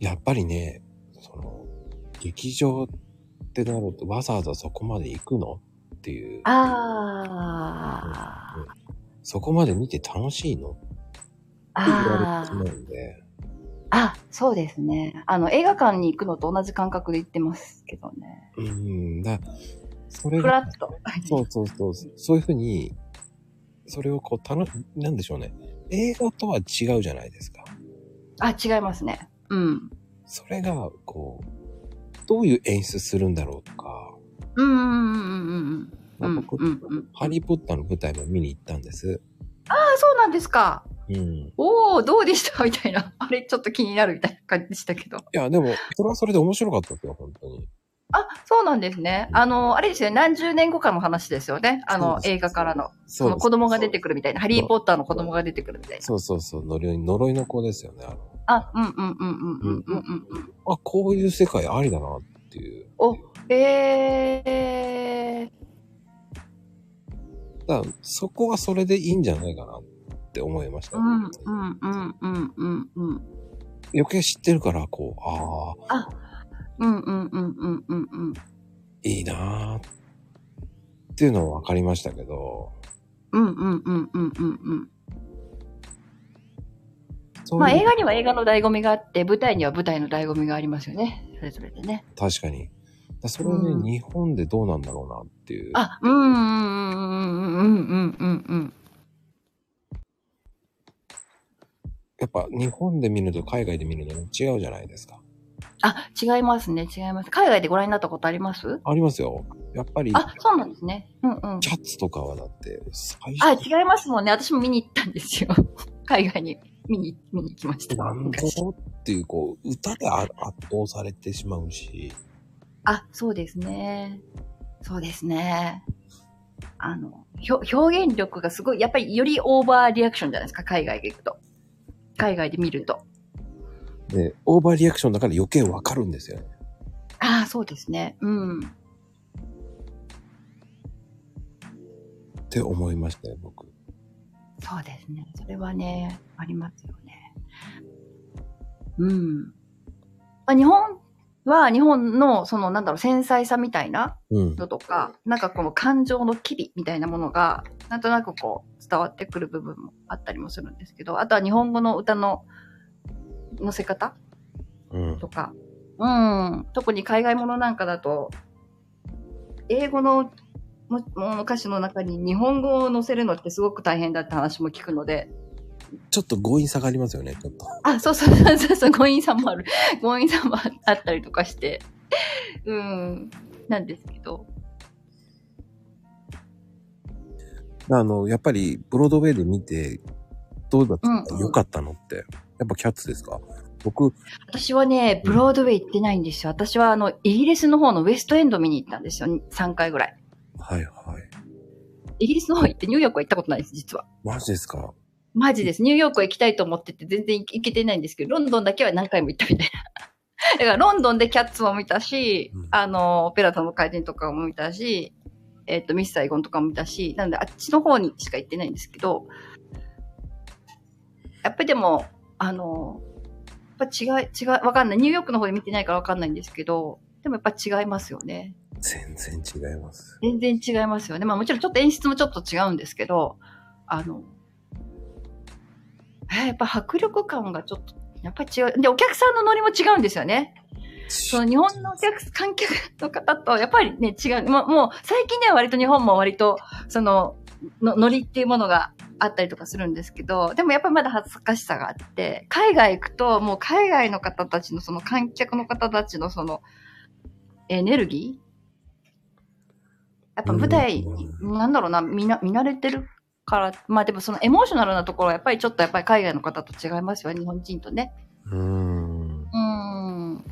Speaker 1: やっぱりね、その、劇場ってなるとわざわざそこまで行くの？っていう。
Speaker 2: あー。
Speaker 1: そこまで見て楽しいの？って言われてしまうんで。
Speaker 2: あ、そうですね。あの、映画館に行くのと同じ感覚で行ってますけどね。
Speaker 1: うん、だそれが、
Speaker 2: ふらっと。
Speaker 1: そうそうそう、そういうふうに、それをこう、たの、なんでしょうね。映画とは違うじゃないですか。
Speaker 2: あ、違いますね。うん。
Speaker 1: それが、こう、どういう演出するんだろうとか、
Speaker 2: うんうんうんうんうん。うん
Speaker 1: 僕
Speaker 2: うんうん。
Speaker 1: ハリーポッターの舞台も見に行ったんです。
Speaker 2: あ、そうなんですか。
Speaker 1: うん。い
Speaker 2: おー、どうでした？みたいな。あれ、ちょっと気になるみたいな感じでしたけど。
Speaker 1: や、でも、それはそれで面白かったですよ、本当に。
Speaker 2: あ、そうなんですね。あの、あれですよね。何十年後かの話ですよね。あの、映画からの。その子供が出てくるみたいな。ハリーポッターの子供が出てくるみたいな。
Speaker 1: そうそうそう、呪い呪いの子ですよね。あ
Speaker 2: うんうんうんうんうんうんうんうん。
Speaker 1: あ、こういう世界ありだなっていう。
Speaker 2: お、えー。
Speaker 1: だそこはそれでいいんじゃないかなって思いました。
Speaker 2: うんうんうんうんうんうん。
Speaker 1: 余計知ってるから、こう、ああ、
Speaker 2: うんうんうんうんうんうん。
Speaker 1: いいなぁ。っていうのは分かりましたけど。
Speaker 2: うんうんうんうんうんうん。
Speaker 1: うう
Speaker 2: まあ映画には映画の醍醐味があって、舞台には舞台の醍醐味がありますよね。それぞれでね。
Speaker 1: 確かに。だそれはね、
Speaker 2: うん、
Speaker 1: 日本でどうなんだろうなっていう。
Speaker 2: あ、うんうんうんうんうんうんうん。
Speaker 1: やっぱ日本で見ると海外で見ると違うじゃないですか。
Speaker 2: あ、違いますね、違います。海外でご覧になったことあります？
Speaker 1: ありますよ。やっぱり、
Speaker 2: あ、そうなんですね。うんうん。
Speaker 1: キャッツとかはだって、最
Speaker 2: あ、
Speaker 1: 初、
Speaker 2: 違いますもんね。私も見に行ったんですよ。海外に見に、見に行きました。
Speaker 1: なんだろうっていう、こう、歌であ圧倒されてしまうし、
Speaker 2: あ、そうですね。そうですね。あの、表現力がすごい、やっぱりよりオーバーリアクションじゃないですか、海外で行くと。海外で見ると。
Speaker 1: で、オーバーリアクションだから余計わかるんですよね。
Speaker 2: ああ、そうですね。うん。
Speaker 1: って思いましたよ、僕。
Speaker 2: そうですね。それはね、ありますよね。うん。まあ、日本は日本の、その、なんだろう、繊細さみたいな
Speaker 1: うん。
Speaker 2: のとか、なんかこの感情の機微みたいなものが、なんとなくこう、伝わってくる部分もあったりもするんですけど、あとは日本語の歌の乗せ方？
Speaker 1: うん。
Speaker 2: とか、うん、特に海外ものなんかだと、英語のももの歌詞の中に日本語を載せるのってすごく大変だって話も聞くので、
Speaker 1: ちょっと強引さがありますよね、ちょっと。
Speaker 2: あ、そうそうそうそうそう、強引さもある。強引さもあったりとかして、うん、なんですけど。
Speaker 1: あの、やっぱり、ブロードウェイで見て、どうだった
Speaker 2: うんうん
Speaker 1: 良かったのって。やっぱキャッツですか？僕、
Speaker 2: 私はね、ブロードウェイ行ってないんですよ。私はあの、イギリスの方のウエストエンド見に行ったんですよ。3回ぐらい。
Speaker 1: はいはい。
Speaker 2: イギリスの方行ってニューヨークは行ったことないです、実は。
Speaker 1: マジですか？
Speaker 2: マジです。ニューヨークは行きたいと思ってて全然行けてないんですけど、ロンドンだけは何回も行ったみたいな。だからロンドンでキャッツも見たし、
Speaker 1: うん
Speaker 2: あの、オペラ座の回転とかも見たし、えっ、と、ミス・サイゴンとかも見たし、なんであっちの方にしか行ってないんですけど、やっぱりでも、あの、やっぱ違い、違い、わかんない。ニューヨークの方で見てないからわかんないんですけど、でもやっぱ違いますよね。
Speaker 1: 全然違います。
Speaker 2: 全然違いますよね。まあもちろんちょっと演出もちょっと違うんですけど、あの、えーやっぱ迫力感がちょっと、やっぱり違う。で、お客さんのノリも違うんですよね。その日本のお客、観客の方と、やっぱりね、違う。もう、もう最近では割と日本も割と、その、のノリっていうものがあったりとかするんですけど、でもやっぱりまだ恥ずかしさがあって、海外行くと、もう海外の方たちの、その観客の方たちのその、エネルギー？やっぱ舞台、
Speaker 1: うん
Speaker 2: なんだろうな、見な、見慣れてるから、まあでもそのエモーショナルなところはやっぱりちょっとやっぱり海外の方と違いますよ、日本人とね。
Speaker 1: うーん。
Speaker 2: うーん。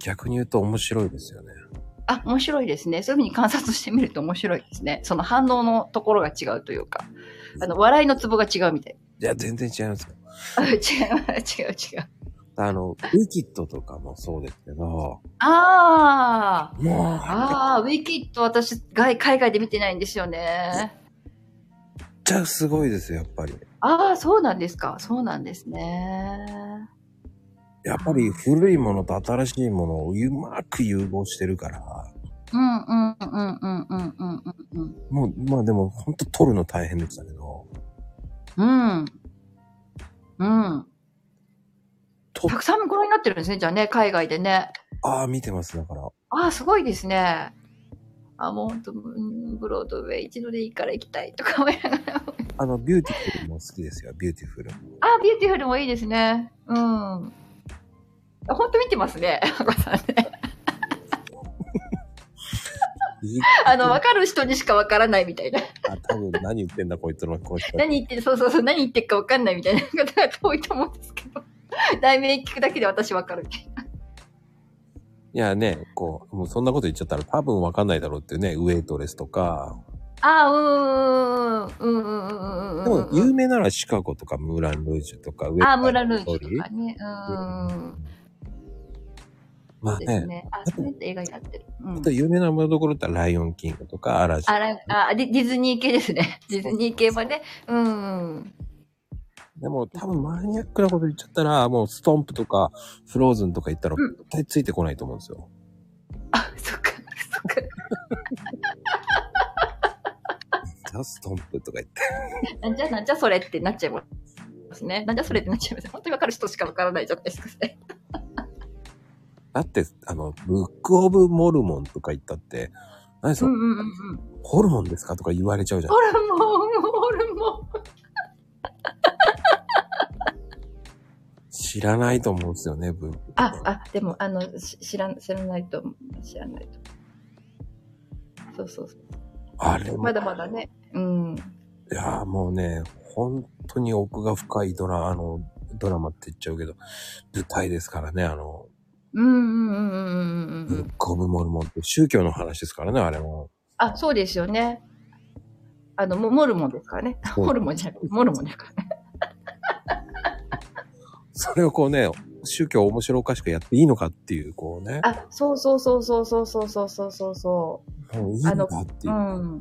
Speaker 1: 逆に言うと面白いですよね。
Speaker 2: あ、面白いですね。そういうふうに観察してみると面白いですね。その反応のところが違うというか、あの、笑いのツボが違うみたい。
Speaker 1: いや、全然違いますよ。
Speaker 2: あ違う、違う、違う。
Speaker 1: あの、ウィキッドとかもそうですけど、
Speaker 2: あー。
Speaker 1: もう、
Speaker 2: あー、ウィキッド私、外海外で見てないんですよね。
Speaker 1: めっちゃすごいですよ、やっぱり。
Speaker 2: あー、そうなんですか。そうなんですね。
Speaker 1: やっぱり古いものと新しいものをうまく融合してるから、
Speaker 2: うん、うん、うん、うん、うん、うん、うん。
Speaker 1: もう、まあでも本当撮るの大変でしたけど、
Speaker 2: うん。うん。
Speaker 1: と
Speaker 2: たくさんご覧になってるんですね、じゃあね、海外でね。
Speaker 1: ああ、見てます、だから。
Speaker 2: ああ、すごいですね。あ、もう本当、うんブロードウェイ一度でいいから行きたいとか思いながら。
Speaker 1: あの、ビューティフルも好きですよ、ビューティフル。
Speaker 2: あ、ビューティフルもいいですね。うん。本当見てますね、ハコさんね。あの、わかる人にしかわからないみたいな。
Speaker 1: あ、多分何言ってんだ、こいつの、こいつ。
Speaker 2: 何言ってる、そうそうそう、何言ってるかわかんないみたいな 方が多いと思うんですけど。題名聞くだけで私わかるみたいな。
Speaker 1: いやね、こう、もうそんなこと言っちゃったら多分わかんないだろうっていうね、ウェイトレスとか。
Speaker 2: あー、うーん、うん、うん、うん、うん。
Speaker 1: でも、有名なのはシカゴとか、ムーラン・ルージュとか、ウェイ
Speaker 2: あー、ムーランルージュとかね。うーん。
Speaker 1: まあね、
Speaker 2: ですね。あ、それって映画になってる。うん
Speaker 1: あと。有名なものどころってライオンキングとか、嵐。
Speaker 2: あらあディディズニー系ですね。ディズニー系はね。うん。
Speaker 1: でも多分マニアックなこと言っちゃったら、もうストンプとか、フローズンとか言ったら、
Speaker 2: うん
Speaker 1: 絶対ついてこないと思うんですよ。
Speaker 2: あ、そっか、そっか。
Speaker 1: だストンプとか言って。
Speaker 2: なんじゃ、なんじゃそれってなっちゃいますね。なんじゃそれってなっちゃいます。本当にわかる人しかわからないじゃないですか、ね。
Speaker 1: だって、あの、ブックオブモルモンとか言ったって、何それ、
Speaker 2: うんうんうんうん。
Speaker 1: ホルモンですか？とか言われちゃうじゃん
Speaker 2: ホ。ルモン、ホルモン。
Speaker 1: 知らないと思うんですよね、ブック。
Speaker 2: あ、あ、でも、あの、し知らん、知らないと、知らないと。そうそうそう。
Speaker 1: あれも、
Speaker 2: まだまだね。うん。
Speaker 1: いやーもうね、本当に奥が深いドラ、あの、ドラマって言っちゃうけど、舞台ですからね、あの、
Speaker 2: うんうんうんうんうんうん。
Speaker 1: モルモンって宗教の話ですからね、あれも。
Speaker 2: あ、そうですよね。あの、モモルモンですからね。
Speaker 1: そう
Speaker 2: ホルモンじゃなくて、モルモンですからね。
Speaker 1: それをこうね、宗教面白おかしくやっていいのかっていう、こうね、
Speaker 2: あ、そうそうそうそうそうそうそうそうそうそ
Speaker 1: もういいんだっていう。
Speaker 2: ん。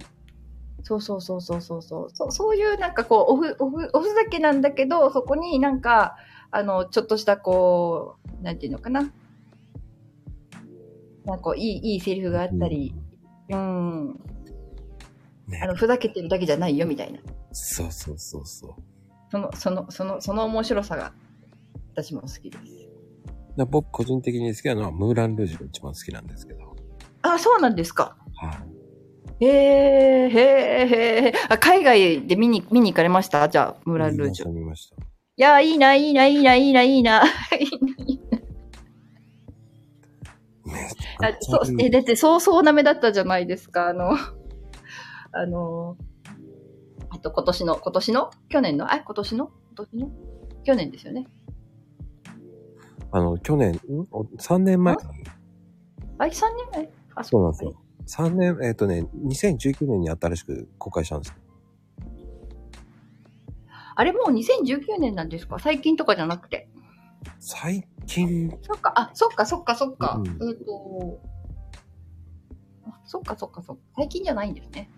Speaker 2: そうそうそうそうそうそう。そうそういうなんかこう、オフ、オフ、おふざけなんだけど、そこになんか、あの、ちょっとしたこう、なんていうのかな。なんかいい、いいセリフがあったり、うん。
Speaker 1: ね
Speaker 2: あの、ふざけてるだけじゃないよ、みたいな。
Speaker 1: そうそうそうそう。
Speaker 2: その、その、その、その面白さが、私も好きです。
Speaker 1: で僕個人的に好きなのはムーラン・ルージュが一番好きなんですけど。
Speaker 2: あ、そうなんですか。
Speaker 1: はい。
Speaker 2: へえ、へえ、へえ。あ、海外で見に、見に行かれました？じゃあ、ムーラン・ルージュ。い
Speaker 1: 見ました。見まし
Speaker 2: や、いいな、いいな、いいな、いいな、いいな。
Speaker 1: ためっち
Speaker 2: あ
Speaker 1: ゃ
Speaker 2: そう、え、だって、そうそうなめだったじゃないですか、あの、あの、あと今年の、今年の？去年の？あ、今年の？今年の？去年ですよね。
Speaker 1: あの、去年、ん？お ?3 年前に、
Speaker 2: あ、3年前？あ、
Speaker 1: そうなんですよ。3年、えっ、とね、2019年に新しく公開したんですよ。
Speaker 2: あれもう2019年なんですか？最近とかじゃなくて。
Speaker 1: 最近、
Speaker 2: そっか、あ、そっか、そっか、そっか。
Speaker 1: うん
Speaker 2: えっ、と、あそっか、そっか、そっか。最近じゃないんですね。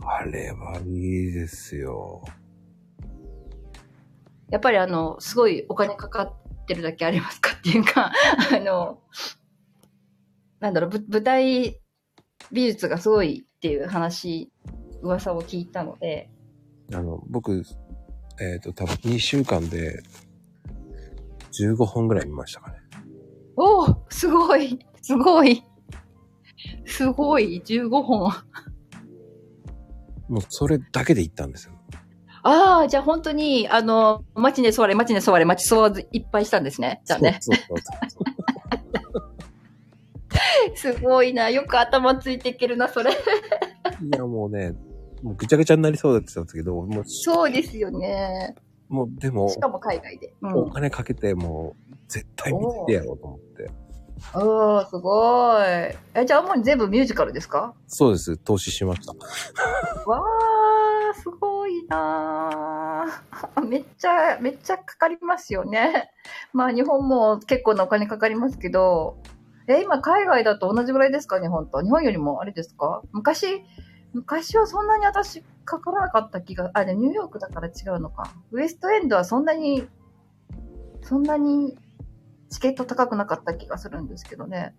Speaker 1: あれはいいですよ。
Speaker 2: やっぱりあの、すごいお金かかってるだけありますかっていうか、あの、なんだろう、ぶ舞台美術がすごいっていう話、噂を聞いたので、
Speaker 1: あの、僕、えっ、と、多分2週間で15本ぐらい見ましたかね。
Speaker 2: おおすごいすごいすごい !15 本。
Speaker 1: もうそれだけで行ったんですよ。
Speaker 2: ああ、じゃあ本当に、あの、街で座れ、街で座れ、街そわずいっぱいしたんですね。じゃあね。
Speaker 1: そうそうそう
Speaker 2: すごいな。よく頭ついていけるな、それ。
Speaker 1: いや、もうね、もうぐちゃぐちゃになりそうだって言ってたんですけど、もう、
Speaker 2: そうですよね。
Speaker 1: もうでも
Speaker 2: し、かも海外で。うん。
Speaker 1: お金かけてもう、絶対見てやろうと思って。
Speaker 2: おー、すごい。え、じゃあもう全部ミュージカルですか？
Speaker 1: そうです、投資しました。
Speaker 2: わー、すごいなー めっちゃ、めっちゃかかりますよね。まあ日本も結構なお金かかりますけど、え、今海外だと同じぐらいですか？日本と。日本よりもあれですか？昔、昔はそんなに私かからなかった気が、あ、でもニューヨークだから違うのか。ウエストエンドはそんなに、そんなにチケット高くなかった気がするんですけどね。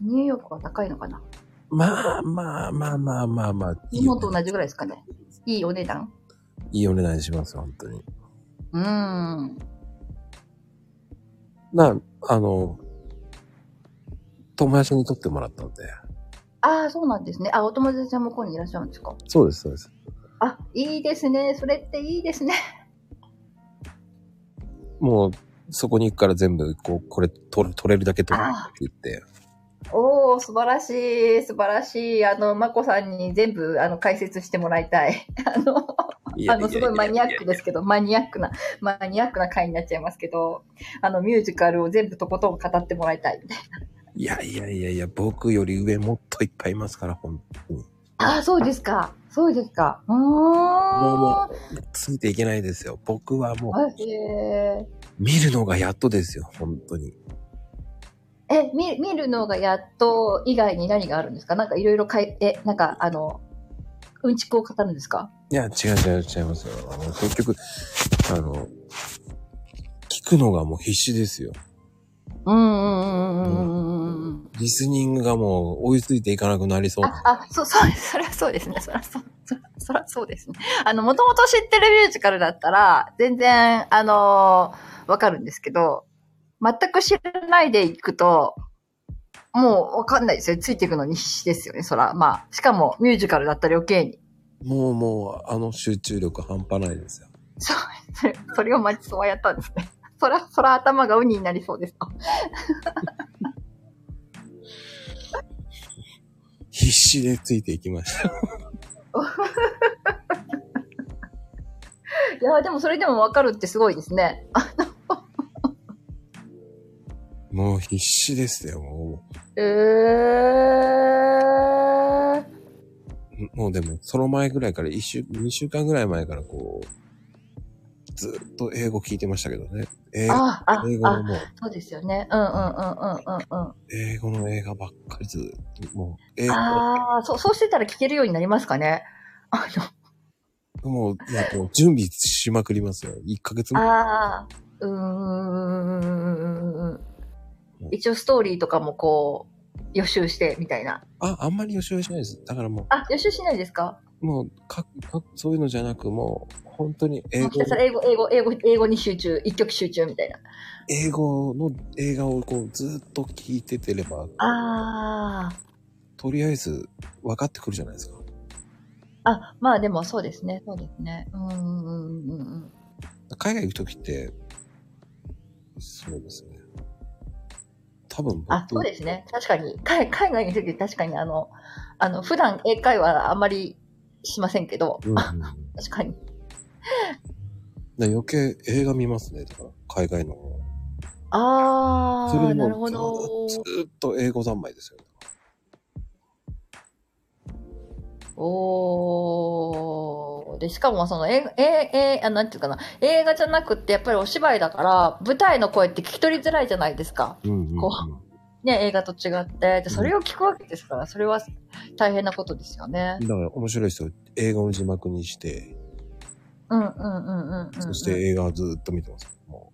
Speaker 2: ニューヨークは高いのかな？
Speaker 1: まあまあまあまあまあまあ、
Speaker 2: 日本と同じぐらいですかね。いいお値段？
Speaker 1: いいお値段します、本当に。
Speaker 2: うーん。
Speaker 1: な、あの、友達に撮ってもらったんで。
Speaker 2: ああ、そうなんですね。あ、お友達は向こうにいらっしゃるんですか？
Speaker 1: そうです、そうです。
Speaker 2: あ、いいですね。それっていいですね。
Speaker 1: もう、そこに行くから全部、こう、これ撮れ撮れるだけ撮るって言って。
Speaker 2: おー、素晴らしい、素晴らしい。あの、まこさんに全部、あの、解説してもらいたい。あの、あの、すごいマニアックですけど、マニアックな、マニアックな回になっちゃいますけど、あの、ミュージカルを全部とことん語ってもらいたいみたい
Speaker 1: やいやいやいや、僕より上もっといっぱいいますから、本当に。
Speaker 2: ああ、そうですか。そうですか。うーん。
Speaker 1: もうもついていけないですよ。僕はもう、見るのがやっとですよ、本当に。
Speaker 2: ーえ、見、見るのがやっと以外に何があるんですか？なんかいろいろ変えて、なんか、あの、うんちくを語るんですか？
Speaker 1: いや、違う違う違いますよ。あの、結局、あの、聞くのがもう必死ですよ。
Speaker 2: うんうんうんうんうんうんうん。
Speaker 1: リスニングがもう追いついていかなくなりそう。
Speaker 2: あ、あ、そう、そうです。それはそうですね。そりゃそう、そりゃそうですね。あの、もともと知ってるミュージカルだったら、全然、あのーわかるんですけど、全く知らないでいくと、もうわかんないですよ。ついていくのに必死ですよね。そら、まあ、しかもミュージカルだったら余計に。
Speaker 1: もうもう、あの集中力半端ないですよ。
Speaker 2: そう、それそれをマチソはやったんですね。そら、そら頭がウニになりそうです。
Speaker 1: 必死でついていきました。
Speaker 2: いや、でもそれでもわかるってすごいですね。あ
Speaker 1: もう必死ですよ、も
Speaker 2: えー。
Speaker 1: う。もうでも、その前ぐらいから、一週、二週間ぐらい前からこう、ずっと英語聞いてましたけどね。英語
Speaker 2: あ、あ、あ、
Speaker 1: 英語のもう、
Speaker 2: そうですよね。うんうんうんうんうんうん。
Speaker 1: 英語の映画ばっかりずっと、もう、英語、
Speaker 2: ああ、そう、そうしてたら聞けるようになりますかね？あ
Speaker 1: もう、なんかもう準備しまくりますよ。1ヶ月
Speaker 2: の、
Speaker 1: 前。
Speaker 2: ああ、うーん。一応ストーリーとかもこう、予習してみたいな。
Speaker 1: あ、あんまり予習はしないです。だからも
Speaker 2: あ、予習しないですか？
Speaker 1: う、もう、かかそういうのじゃなく、もう、本当に英語
Speaker 2: 英語、英語、英語、英語に集中、一曲集中みたいな。
Speaker 1: 英語の映画をこうずっと聞いててれば、
Speaker 2: あ
Speaker 1: とりあえず分かってくるじゃないですか。
Speaker 2: あ、あ、まあでもそうですね、そうですね。うんうんうんうん。
Speaker 1: 海外行くときって、そうですね。多分僕、
Speaker 2: あ、そうですね。確かに。海海外にいるとき確かにあの、あの、普段英会話あんまりしませんけど、
Speaker 1: うんうん
Speaker 2: 確かに。
Speaker 1: ら余計映画見ますね。だから、海外の方。
Speaker 2: ああ、なるほ
Speaker 1: も
Speaker 2: ど。
Speaker 1: ずずっと英語三昧ですよ。
Speaker 2: おー。で、しかもその、え、え、え、あ、なんていうかな、映画じゃなくって、やっぱりお芝居だから、舞台の声って聞き取りづらいじゃないですか。
Speaker 1: うんうんうん
Speaker 2: こね、映画と違って。で、それを聞くわけですから、それは大変なことですよね。
Speaker 1: だから面白いですよ。英語の字幕にして、
Speaker 2: うんうんうんうんうん。
Speaker 1: そして映画をずっと見てます。も。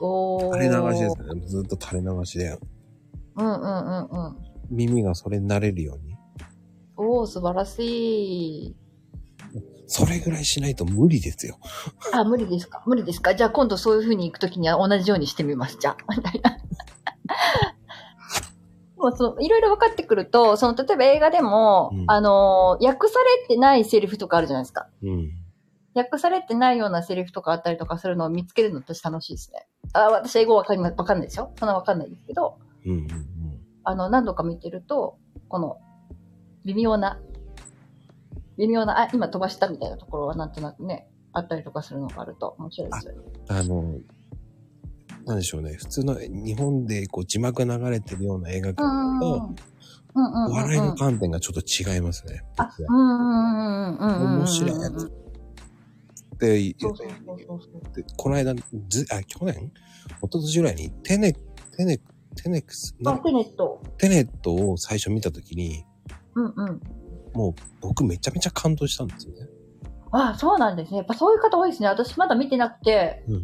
Speaker 1: う垂れ流しですね。ずっと垂れ流しで、
Speaker 2: うんうんうんうん。
Speaker 1: 耳がそれに慣れるように。
Speaker 2: おー、素晴らしい。
Speaker 1: それぐらいしないと無理ですよ。
Speaker 2: あ、無理ですか？無理ですか？じゃあ今度そういう風に行くときには同じようにしてみます。じゃあ。みたいな。でもそのいろいろ分かってくると、その、例えば映画でも、
Speaker 1: うん
Speaker 2: あのー訳されてないセリフとかあるじゃないですか。
Speaker 1: うん。
Speaker 2: 訳されてないようなセリフとかあったりとかするのを見つけるの私楽しいですね。あ、私英語わかりま、わかんないですよ。そんなわかんないですけど、
Speaker 1: うんうんうん。
Speaker 2: あの、何度か見てると、この、微妙な、微妙な、あ、今飛ばしたみたいなところはなんとなくね、あったりとかするのがあると面白いですよね。
Speaker 1: あの、なんでしょうね。普通の日本でこう字幕流れてるような映画
Speaker 2: う
Speaker 1: 館と、
Speaker 2: んうんうん。うんうんうん。
Speaker 1: 笑いの観点がちょっと違いますね。
Speaker 2: あ、うんうんうんうんうん。
Speaker 1: 面白いやつ。で。でこの間、ず、あ、去年？一昨年ぐらいに、テネ、テネ、テネックス、
Speaker 2: あ、
Speaker 1: な
Speaker 2: テネット。
Speaker 1: テネットを最初見たときに、
Speaker 2: うんうん。
Speaker 1: もう僕めちゃめちゃ感動したんですよね。
Speaker 2: あ、そうなんですね。やっぱそういう方多いですね。私まだ見てなくて、
Speaker 1: うんうん。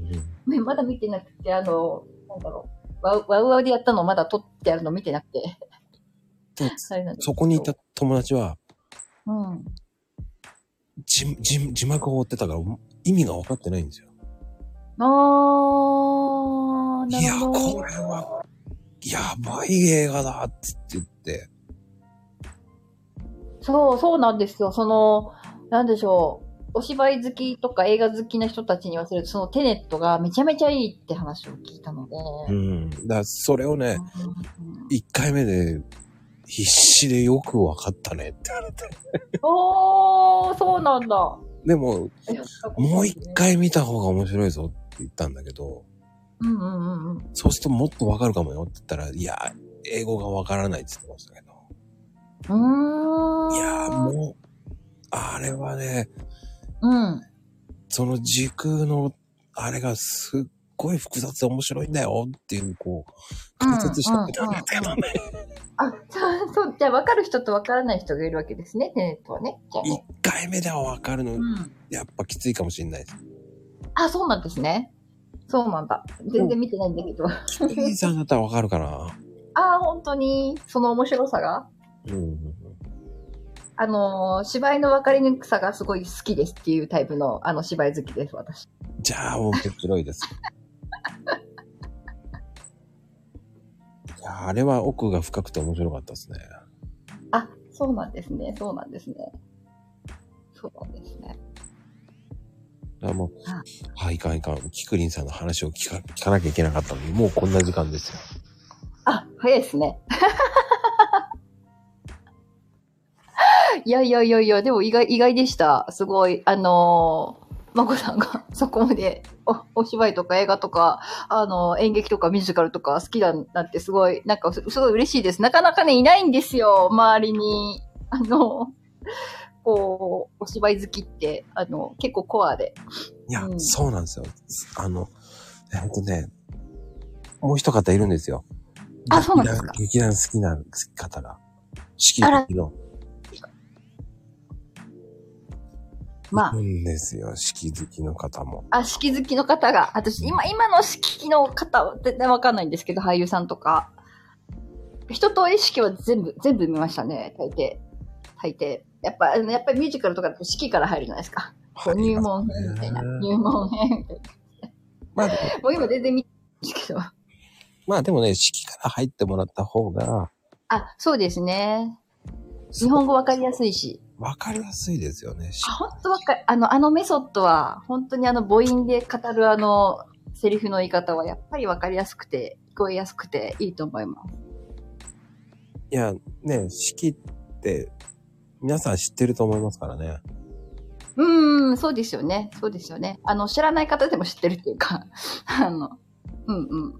Speaker 2: ね、まだ見てなくて、あの、なんだろう。ワウワウワウでやったのまだ撮ってあるの見てなくて。
Speaker 1: そこにいた。友達は、
Speaker 2: うん。
Speaker 1: 字、字、字幕を追ってたから意味が分かってないんですよ。
Speaker 2: あー、ない
Speaker 1: や、
Speaker 2: るほど。
Speaker 1: これは、やばい映画だって言って、
Speaker 2: そう、そうなんですよ。その、なんでしょう。お芝居好きとか映画好きな人たちにはすると、そのテネットがめちゃめちゃいいって話を聞いたので。
Speaker 1: うん。だからそれをね、
Speaker 2: うん
Speaker 1: 一回目で必死でよく分かったねって言われて。
Speaker 2: おー、そうなんだ。
Speaker 1: でも、もう一。回見た方が面白いぞって言ったんだけど、
Speaker 2: うんうんうんうん。
Speaker 1: そうするともっと分かるかもよって言ったら、いや、英語が分からないって言ってましたけど。
Speaker 2: うーん。
Speaker 1: いや、もう、あれはね、
Speaker 2: うん。
Speaker 1: その時空の、あれがすっごい複雑で面白いんだよっていう、こう、解説してくれたんだけどね。
Speaker 2: あ、そう、そう、じゃあ分かる人と分からない人がいるわけですね、テネットはね。
Speaker 1: 一
Speaker 2: ね
Speaker 1: 回目では分かるの、
Speaker 2: うん。
Speaker 1: やっぱきついかもしれないです。
Speaker 2: あ、そうなんですね。そうなんだ。全然見てないんだけど。
Speaker 1: リーさんだったら分かるかな
Speaker 2: ああ、本当に、その面白さが
Speaker 1: うん。
Speaker 2: あのー、芝居の分かりにくさがすごい好きですっていうタイプの、あの、芝居好きです、私。
Speaker 1: じゃあ、面白いです。いや、あれは奥が深くて面白かったですね。
Speaker 2: あ、そうなんですね、そうなんですね。そうなんですね。
Speaker 1: だからもう
Speaker 2: あ、
Speaker 1: はい、いかんいかん。キクリンさんの話を聞か聞かなきゃいけなかったのに、もうこんな時間ですよ。
Speaker 2: あ、早いですね。いやいやいやいや、でも意外、意外でした。すごい、あのー、まこさんが そこまでおお芝居とか映画とか、あの演劇とかミュージカルとか好きだなんてすごい、なんかすすごい嬉しいです。なかなかね、いないんですよ、周りに。あの、こう、お芝居好きって、あの、結構コアで。
Speaker 1: いや、
Speaker 2: うん
Speaker 1: そうなんですよ。あの、ほんとね、もう一方いるんですよ。
Speaker 2: あそうなんですか
Speaker 1: 劇団好きな方が。式好きの。
Speaker 2: まあ
Speaker 1: い、るんですよ、式好きの方も。
Speaker 2: あ、式好きの方が、私、今、今の式の方は全然わかんないんですけど、俳優さんとか。一通り式は全部、全部見ましたね、大抵。大抵。やっぱ、やっぱりミュージカルとかだと式から入るじゃないですか。入門編みたいな。入門編みたい
Speaker 1: まあ、
Speaker 2: な。もう今全然見てないですけど。
Speaker 1: まあでもね、式から入ってもらった方が、
Speaker 2: あ、そうですね。日本語わかりやすいし。
Speaker 1: わかりやすいですよね。
Speaker 2: あ、本当わかる。あの、あのメソッドは、本当にあの母音で語るあの、セリフの言い方はやっぱりわかりやすくて、聞こえやすくていいと思います。
Speaker 1: いや、ね、式って、皆さん知ってると思いますからね。
Speaker 2: うーん、そうですよね。そうですよね。あの、知らない方でも知ってるっていうか、あの、うんうん。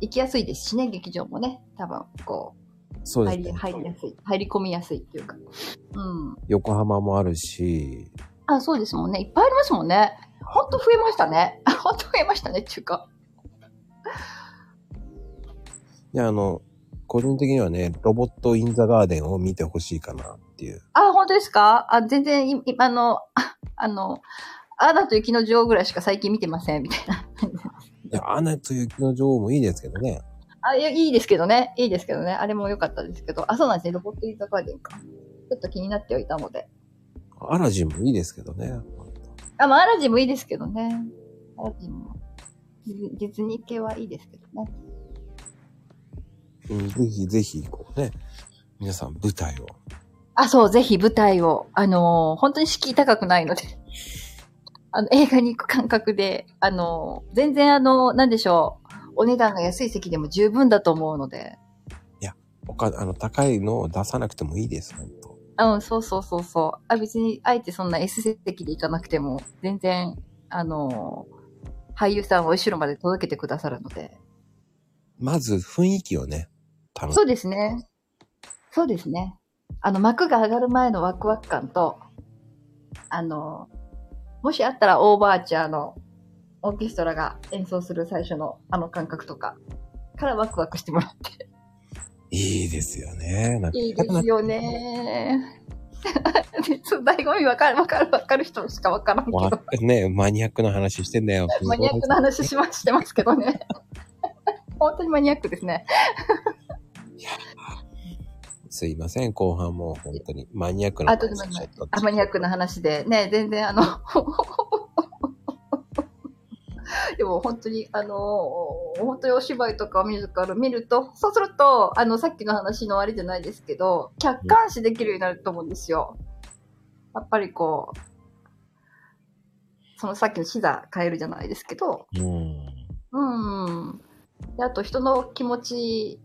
Speaker 2: 行きやすいですしね、劇場もね。多分、こう、
Speaker 1: そうですね。
Speaker 2: 入りやすい。入り込みやすいっていうか。うん。
Speaker 1: 横浜もあるし、
Speaker 2: あ、そうですもんね。いっぱいありますもんね。ほんと増えましたね。ほんと増えましたねっていうか。
Speaker 1: いや、あの、個人的にはね、ロボット・イン・ザ・ガーデンを見てほしいかなっていう。
Speaker 2: あ、本当ですか？あ、全然、あの、あ あの、アナと雪の女王ぐらいしか最近見てません、みたいな。
Speaker 1: いや、アナと雪の女王もいいですけどね。
Speaker 2: あ、いや、いいですけどね。いいですけどね。あれも良かったですけど。あ、そうなんですね。ロボット・イン・ザ・ガーデンか。ちょっと気になっておいたので。
Speaker 1: アラジンもいいですけどね。
Speaker 2: あ、まあ、アラジンもいいですけどね。アラジンも。ディズニー系はいいですけどね。
Speaker 1: うん、ぜひぜひ、こうね、皆さん舞台を。
Speaker 2: あ、そう、ぜひ舞台を。あのー本当に敷居高くないので。あの、映画に行く感覚で、あのー全然あの、なんでしょう。お値段が安い席でも十分だと思うので。
Speaker 1: おか、あの、高いのを出さなくてもいいです、本当
Speaker 2: うん、そうそうそうそう。あ、別に、あえてそんな S 席で行かなくても、全然、あのー俳優さんを後ろまで届けてくださるので。
Speaker 1: まず雰囲気をね、楽し
Speaker 2: そうですね。そうですね。あの、幕が上がる前のワクワク感と、あの、もしあったらオーバーチャーのオーケストラが演奏する最初のあの感覚とか、からワクワクしてもらって。
Speaker 1: いいですよね。
Speaker 2: いいですよね。そう、醍醐味わかる、わかる、わかる人しかわからんけ
Speaker 1: わ
Speaker 2: ど。
Speaker 1: ね、マニアックな話してんだよ。
Speaker 2: マニアックな話しま、してますけどね。本当にマニアックですね。
Speaker 1: すいません、後半も本当にマニアックな話
Speaker 2: あマニアックな話で、ね、全然あの、でも本当に、あの、本当にお芝居とかミュージカル見ると、そうすると、あの、さっきの話のあれじゃないですけど、客観視できるようになると思うんですよ。やっぱりこう、そのさっきの視座変えるじゃないですけど、
Speaker 1: うん。
Speaker 2: うん。で、あと人の気持ち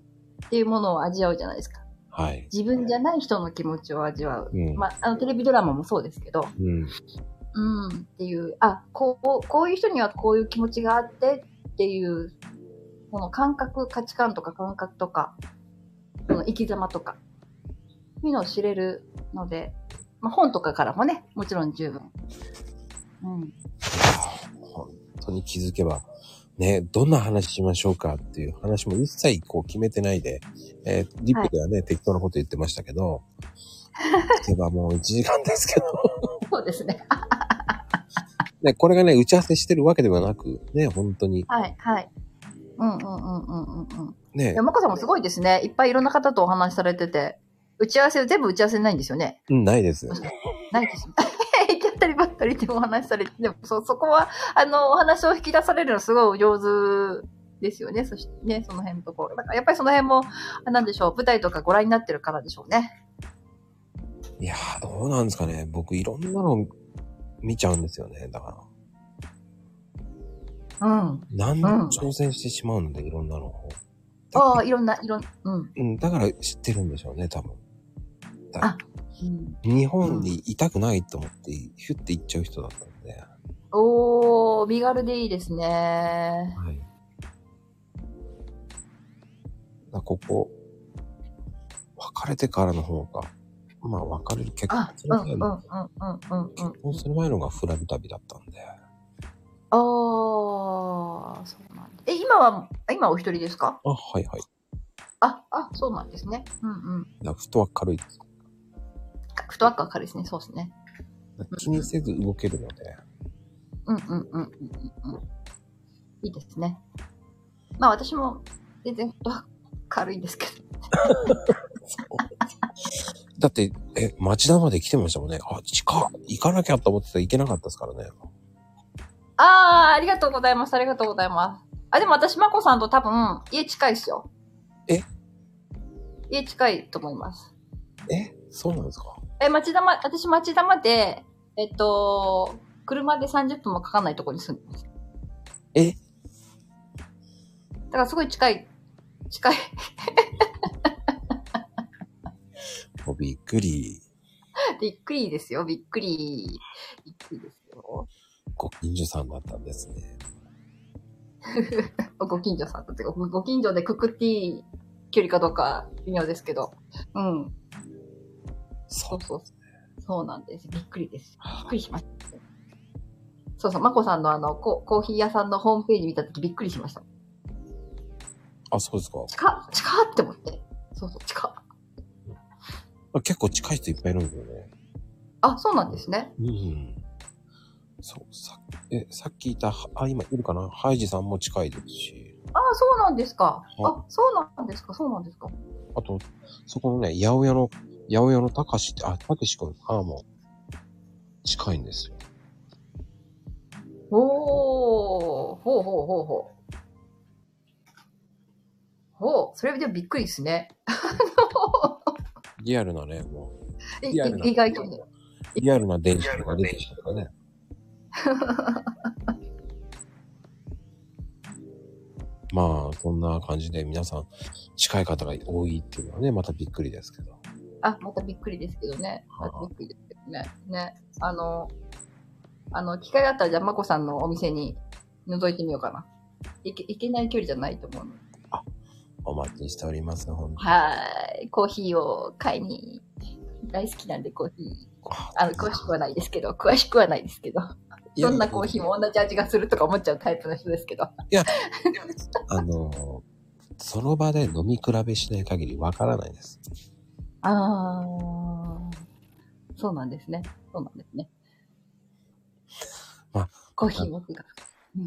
Speaker 2: っていうものを味わうじゃないですか。
Speaker 1: はい。
Speaker 2: 自分じゃない人の気持ちを味わう。
Speaker 1: うん。
Speaker 2: まあ、あの、テレビドラマもそうですけど、
Speaker 1: うん。
Speaker 2: うん、っていう、あ、こう、こういう人にはこういう気持ちがあってっていう、この感覚、価値観とか感覚とか、その生き様とか、いうのを知れるので、まあ、本とかからもね、もちろん十分。うん。
Speaker 1: 本当に気づけば、ね、どんな話しましょうかっていう話も一切こう決めてないで、えーリップではね、適当なこと言ってましたけど、聞けばもう1時間ですけど、
Speaker 2: そうですね。
Speaker 1: ね、これがね、打ち合わせしてるわけではなく、ね、本当に、
Speaker 2: はい、はい。うんうんうんうんうんうん。
Speaker 1: ね
Speaker 2: いや、まこさんもすごいですね。いっぱいいろんな方とお話しされてて、打ち合わせ、全部打ち合わせないんですよね。
Speaker 1: うん、ないです。
Speaker 2: ないです。行き当たりばったりでお話しされて、でもそ、そこは、あの、お話を引き出されるのすごいお上手ですよね。そしてね、その辺のところ。だからやっぱりその辺も、あなんでしょう、舞台とかご覧になってるからでしょうね。
Speaker 1: いやー、どうなんですかね。僕、いろんなの見ちゃうんですよね。だから。
Speaker 2: うん。
Speaker 1: 何度も挑戦してしまうので、いろんなのを。
Speaker 2: ああ、いろんな、いろん、うん。
Speaker 1: うん、だから知ってるんでしょうね、多分。だ
Speaker 2: あうん、
Speaker 1: 日本にいたくないと思って、ヒュッて行っちゃう人だったんで。
Speaker 2: おー、身軽でいいですね。
Speaker 1: はい。だここ、別れてからの方が、まあ別れる結婚
Speaker 2: あ、
Speaker 1: す
Speaker 2: うん、うん、うん、
Speaker 1: る前の、
Speaker 2: うん、うん、うん。
Speaker 1: 結婚する前のがフラグ旅だったんで。
Speaker 2: あー、そうなんだ。え、今は、今お一人ですか？
Speaker 1: あ、はいはい。
Speaker 2: あ、あ、そうなんですね。うん、うん。
Speaker 1: だフットワーク軽いです。
Speaker 2: フットワークは軽いですね。そうですね。
Speaker 1: 気にせず動けるので。
Speaker 2: うんうんうんうんうんうん。いいですね。まあ私も全然フットワーク軽いんですけど。
Speaker 1: だって、え、町田まで来てましたもんね。あ、近っ行かなきゃと思ってたら行けなかったですからね。
Speaker 2: あー、ありがとうございます。ありがとうございます。あ、でも私、まこさんと多分、家近いっすよ。
Speaker 1: え？
Speaker 2: 家近いと思います。
Speaker 1: え？そうなんですか？
Speaker 2: え、町田ま、私町田まで、えっと、車で30分もかかんないところに住んでます。
Speaker 1: え？
Speaker 2: だからすごい近い、近い。
Speaker 1: もうびっくり。
Speaker 2: びっくりですよ。びっくり。びっくりですよ。
Speaker 1: ご近所さんだったんですね。
Speaker 2: ご近所さんとってか、ご近所でくくっていい距離かどうか微妙ですけど。うん。
Speaker 1: そ
Speaker 2: そうそう。そうなんです。びっくりです。びっくりしました。そうそう、まこさんのあのコ、コーヒー屋さんのホームページ見たときびっくりしました。
Speaker 1: あ、そうですか。
Speaker 2: 近っ近っって思って。そうそう、近っ。
Speaker 1: あ結構近い人いっぱいいるんだよね。
Speaker 2: あ、そうなんですね。
Speaker 1: うん。そう、さえ、さっきいた、あ、今いるかな？ハイジさんも近いですし。
Speaker 2: あ、そうなんですか。
Speaker 1: は
Speaker 2: あ、そうなんですか。そうなんですか。
Speaker 1: あと、そこのね、八百屋の、八百屋のたかしって、あ、たけし君、あも近いんですよ。
Speaker 2: おー、ほうほうほうほう。ほう、それでもびっくりですね。
Speaker 1: リアルなね、も
Speaker 2: い
Speaker 1: リアルな
Speaker 2: 意外とね。
Speaker 1: う、リアルな電子が出てきたとかね。まあ、そんな感じで皆さん近い方が多いっていうのはね、またびっくりですけど。
Speaker 2: あ、またびっくりですけどね。
Speaker 1: はあ
Speaker 2: またびっくりですけどね。ね。あの、あの、機会があったらじゃあ、まこさんのお店に覗いてみようかな。いけ、いけない距離じゃないと思うの。
Speaker 1: お待ちしております、ほんと
Speaker 2: はーい。コーヒーを買いに、大好きなんでコーヒー。あの、詳しくはないですけど、詳しくはないですけど。
Speaker 1: いや
Speaker 2: どんなコーヒーも同じ味がするとか思っちゃうタイプの人ですけど。
Speaker 1: あの、その場で飲み比べしない限りわからないです。
Speaker 2: あー。そうなんですね。そうなんですね。
Speaker 1: まあ
Speaker 2: コーヒー僕が。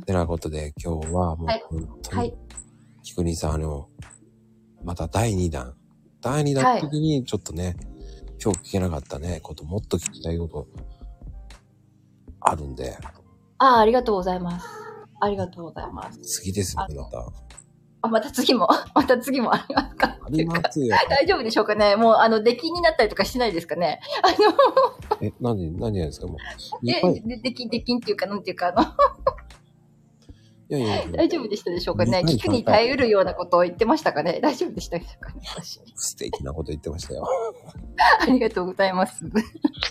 Speaker 1: てなことで今日はもう
Speaker 2: はい
Speaker 1: 本当に
Speaker 2: はい。
Speaker 1: 菊兄さん、あの、また第2弾。第2弾の時にちょっとね、今日聞けなかったね、こと、もっと聞きたいこと、あるんで、
Speaker 2: あー、ありがとうございます。ありがとうございます。
Speaker 1: 次ですねまた。
Speaker 2: あ、また次も、また次もありますか？
Speaker 1: ありますよ。
Speaker 2: 大丈夫でしょうかね？もう、あの、出禁になったりとかしないですかね？あの、
Speaker 1: え、なんで、何でですか？もう。
Speaker 2: え出禁、出禁っていうか、なんていうか、あの、
Speaker 1: やいやいや
Speaker 2: 大丈夫でしたでしょうかね？聞くに耐えうるようなことを言ってましたかね？大丈夫でしたでしょうか？ね私。
Speaker 1: 素敵なこと言ってましたよ。
Speaker 2: ありがとうございます。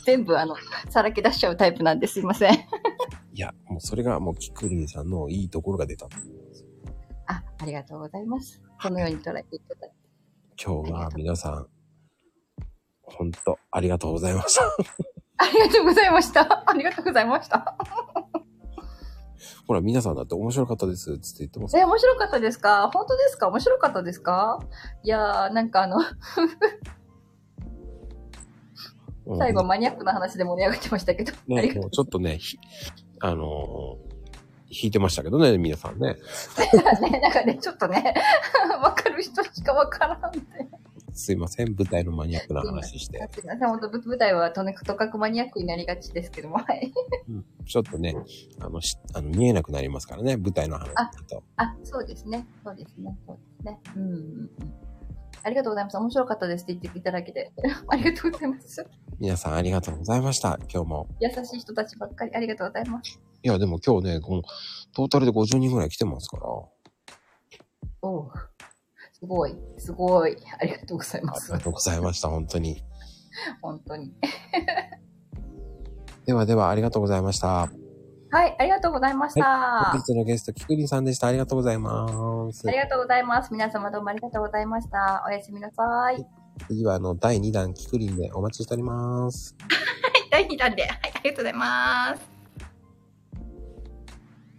Speaker 2: 全部、あの、さらけ出しちゃうタイプなんですいません。
Speaker 1: いや、もうそれがもう菊兄さんのいいところが出た。
Speaker 2: あ、ありがとうございます。このように捉えていただいて。
Speaker 1: 今日は皆さん、本当ありがとうございました。
Speaker 2: ありがとうございました。ありがとうございました。
Speaker 1: ほら、皆さんだって面白かったです、つって言ってます。
Speaker 2: え、面白かったですか？本当ですか？面白かったですか？いやー、なんかあの、
Speaker 1: うん
Speaker 2: 最後マニアックな話で盛り上がってましたけど。
Speaker 1: ね、もうちょっとね、ひあのー引いてましたけどね、皆さんね。
Speaker 2: ね、なんかね、ちょっとね、わかる人しかわからんって。
Speaker 1: すいません、舞台のマニアックな話して。
Speaker 2: 本当舞台はとにかくマニアックになりがちですけども、はい。
Speaker 1: うんちょっとね、あの、しあの見えなくなりますからね、舞台の話だと。
Speaker 2: あ、そうですね。そうですね。そうですね。うん。ありがとうございます。面白かったですって言っていただけて。ありがとうございます。
Speaker 1: 皆さんありがとうございました、今日も。
Speaker 2: 優しい人たちばっかりありがとうございます。
Speaker 1: いや、でも今日ね、この、トータルで50人ぐらい来てますから。
Speaker 2: おうすごい、すごい。ありがとうございます
Speaker 1: ありが。とうございました、本当に。
Speaker 2: 本当に。
Speaker 1: ではでは、ありがとうございました。
Speaker 2: はい、ありがとうございました。
Speaker 1: 本日のゲスト、キクリンさんでした。ありがとうございます
Speaker 2: あ。りがとうございます。皆様どうもありがとうございました。おやすみなさい。
Speaker 1: 次は、あの、第2弾、キクリンでお待ちしております。
Speaker 2: 第2弾で。はい、ありがとうございます。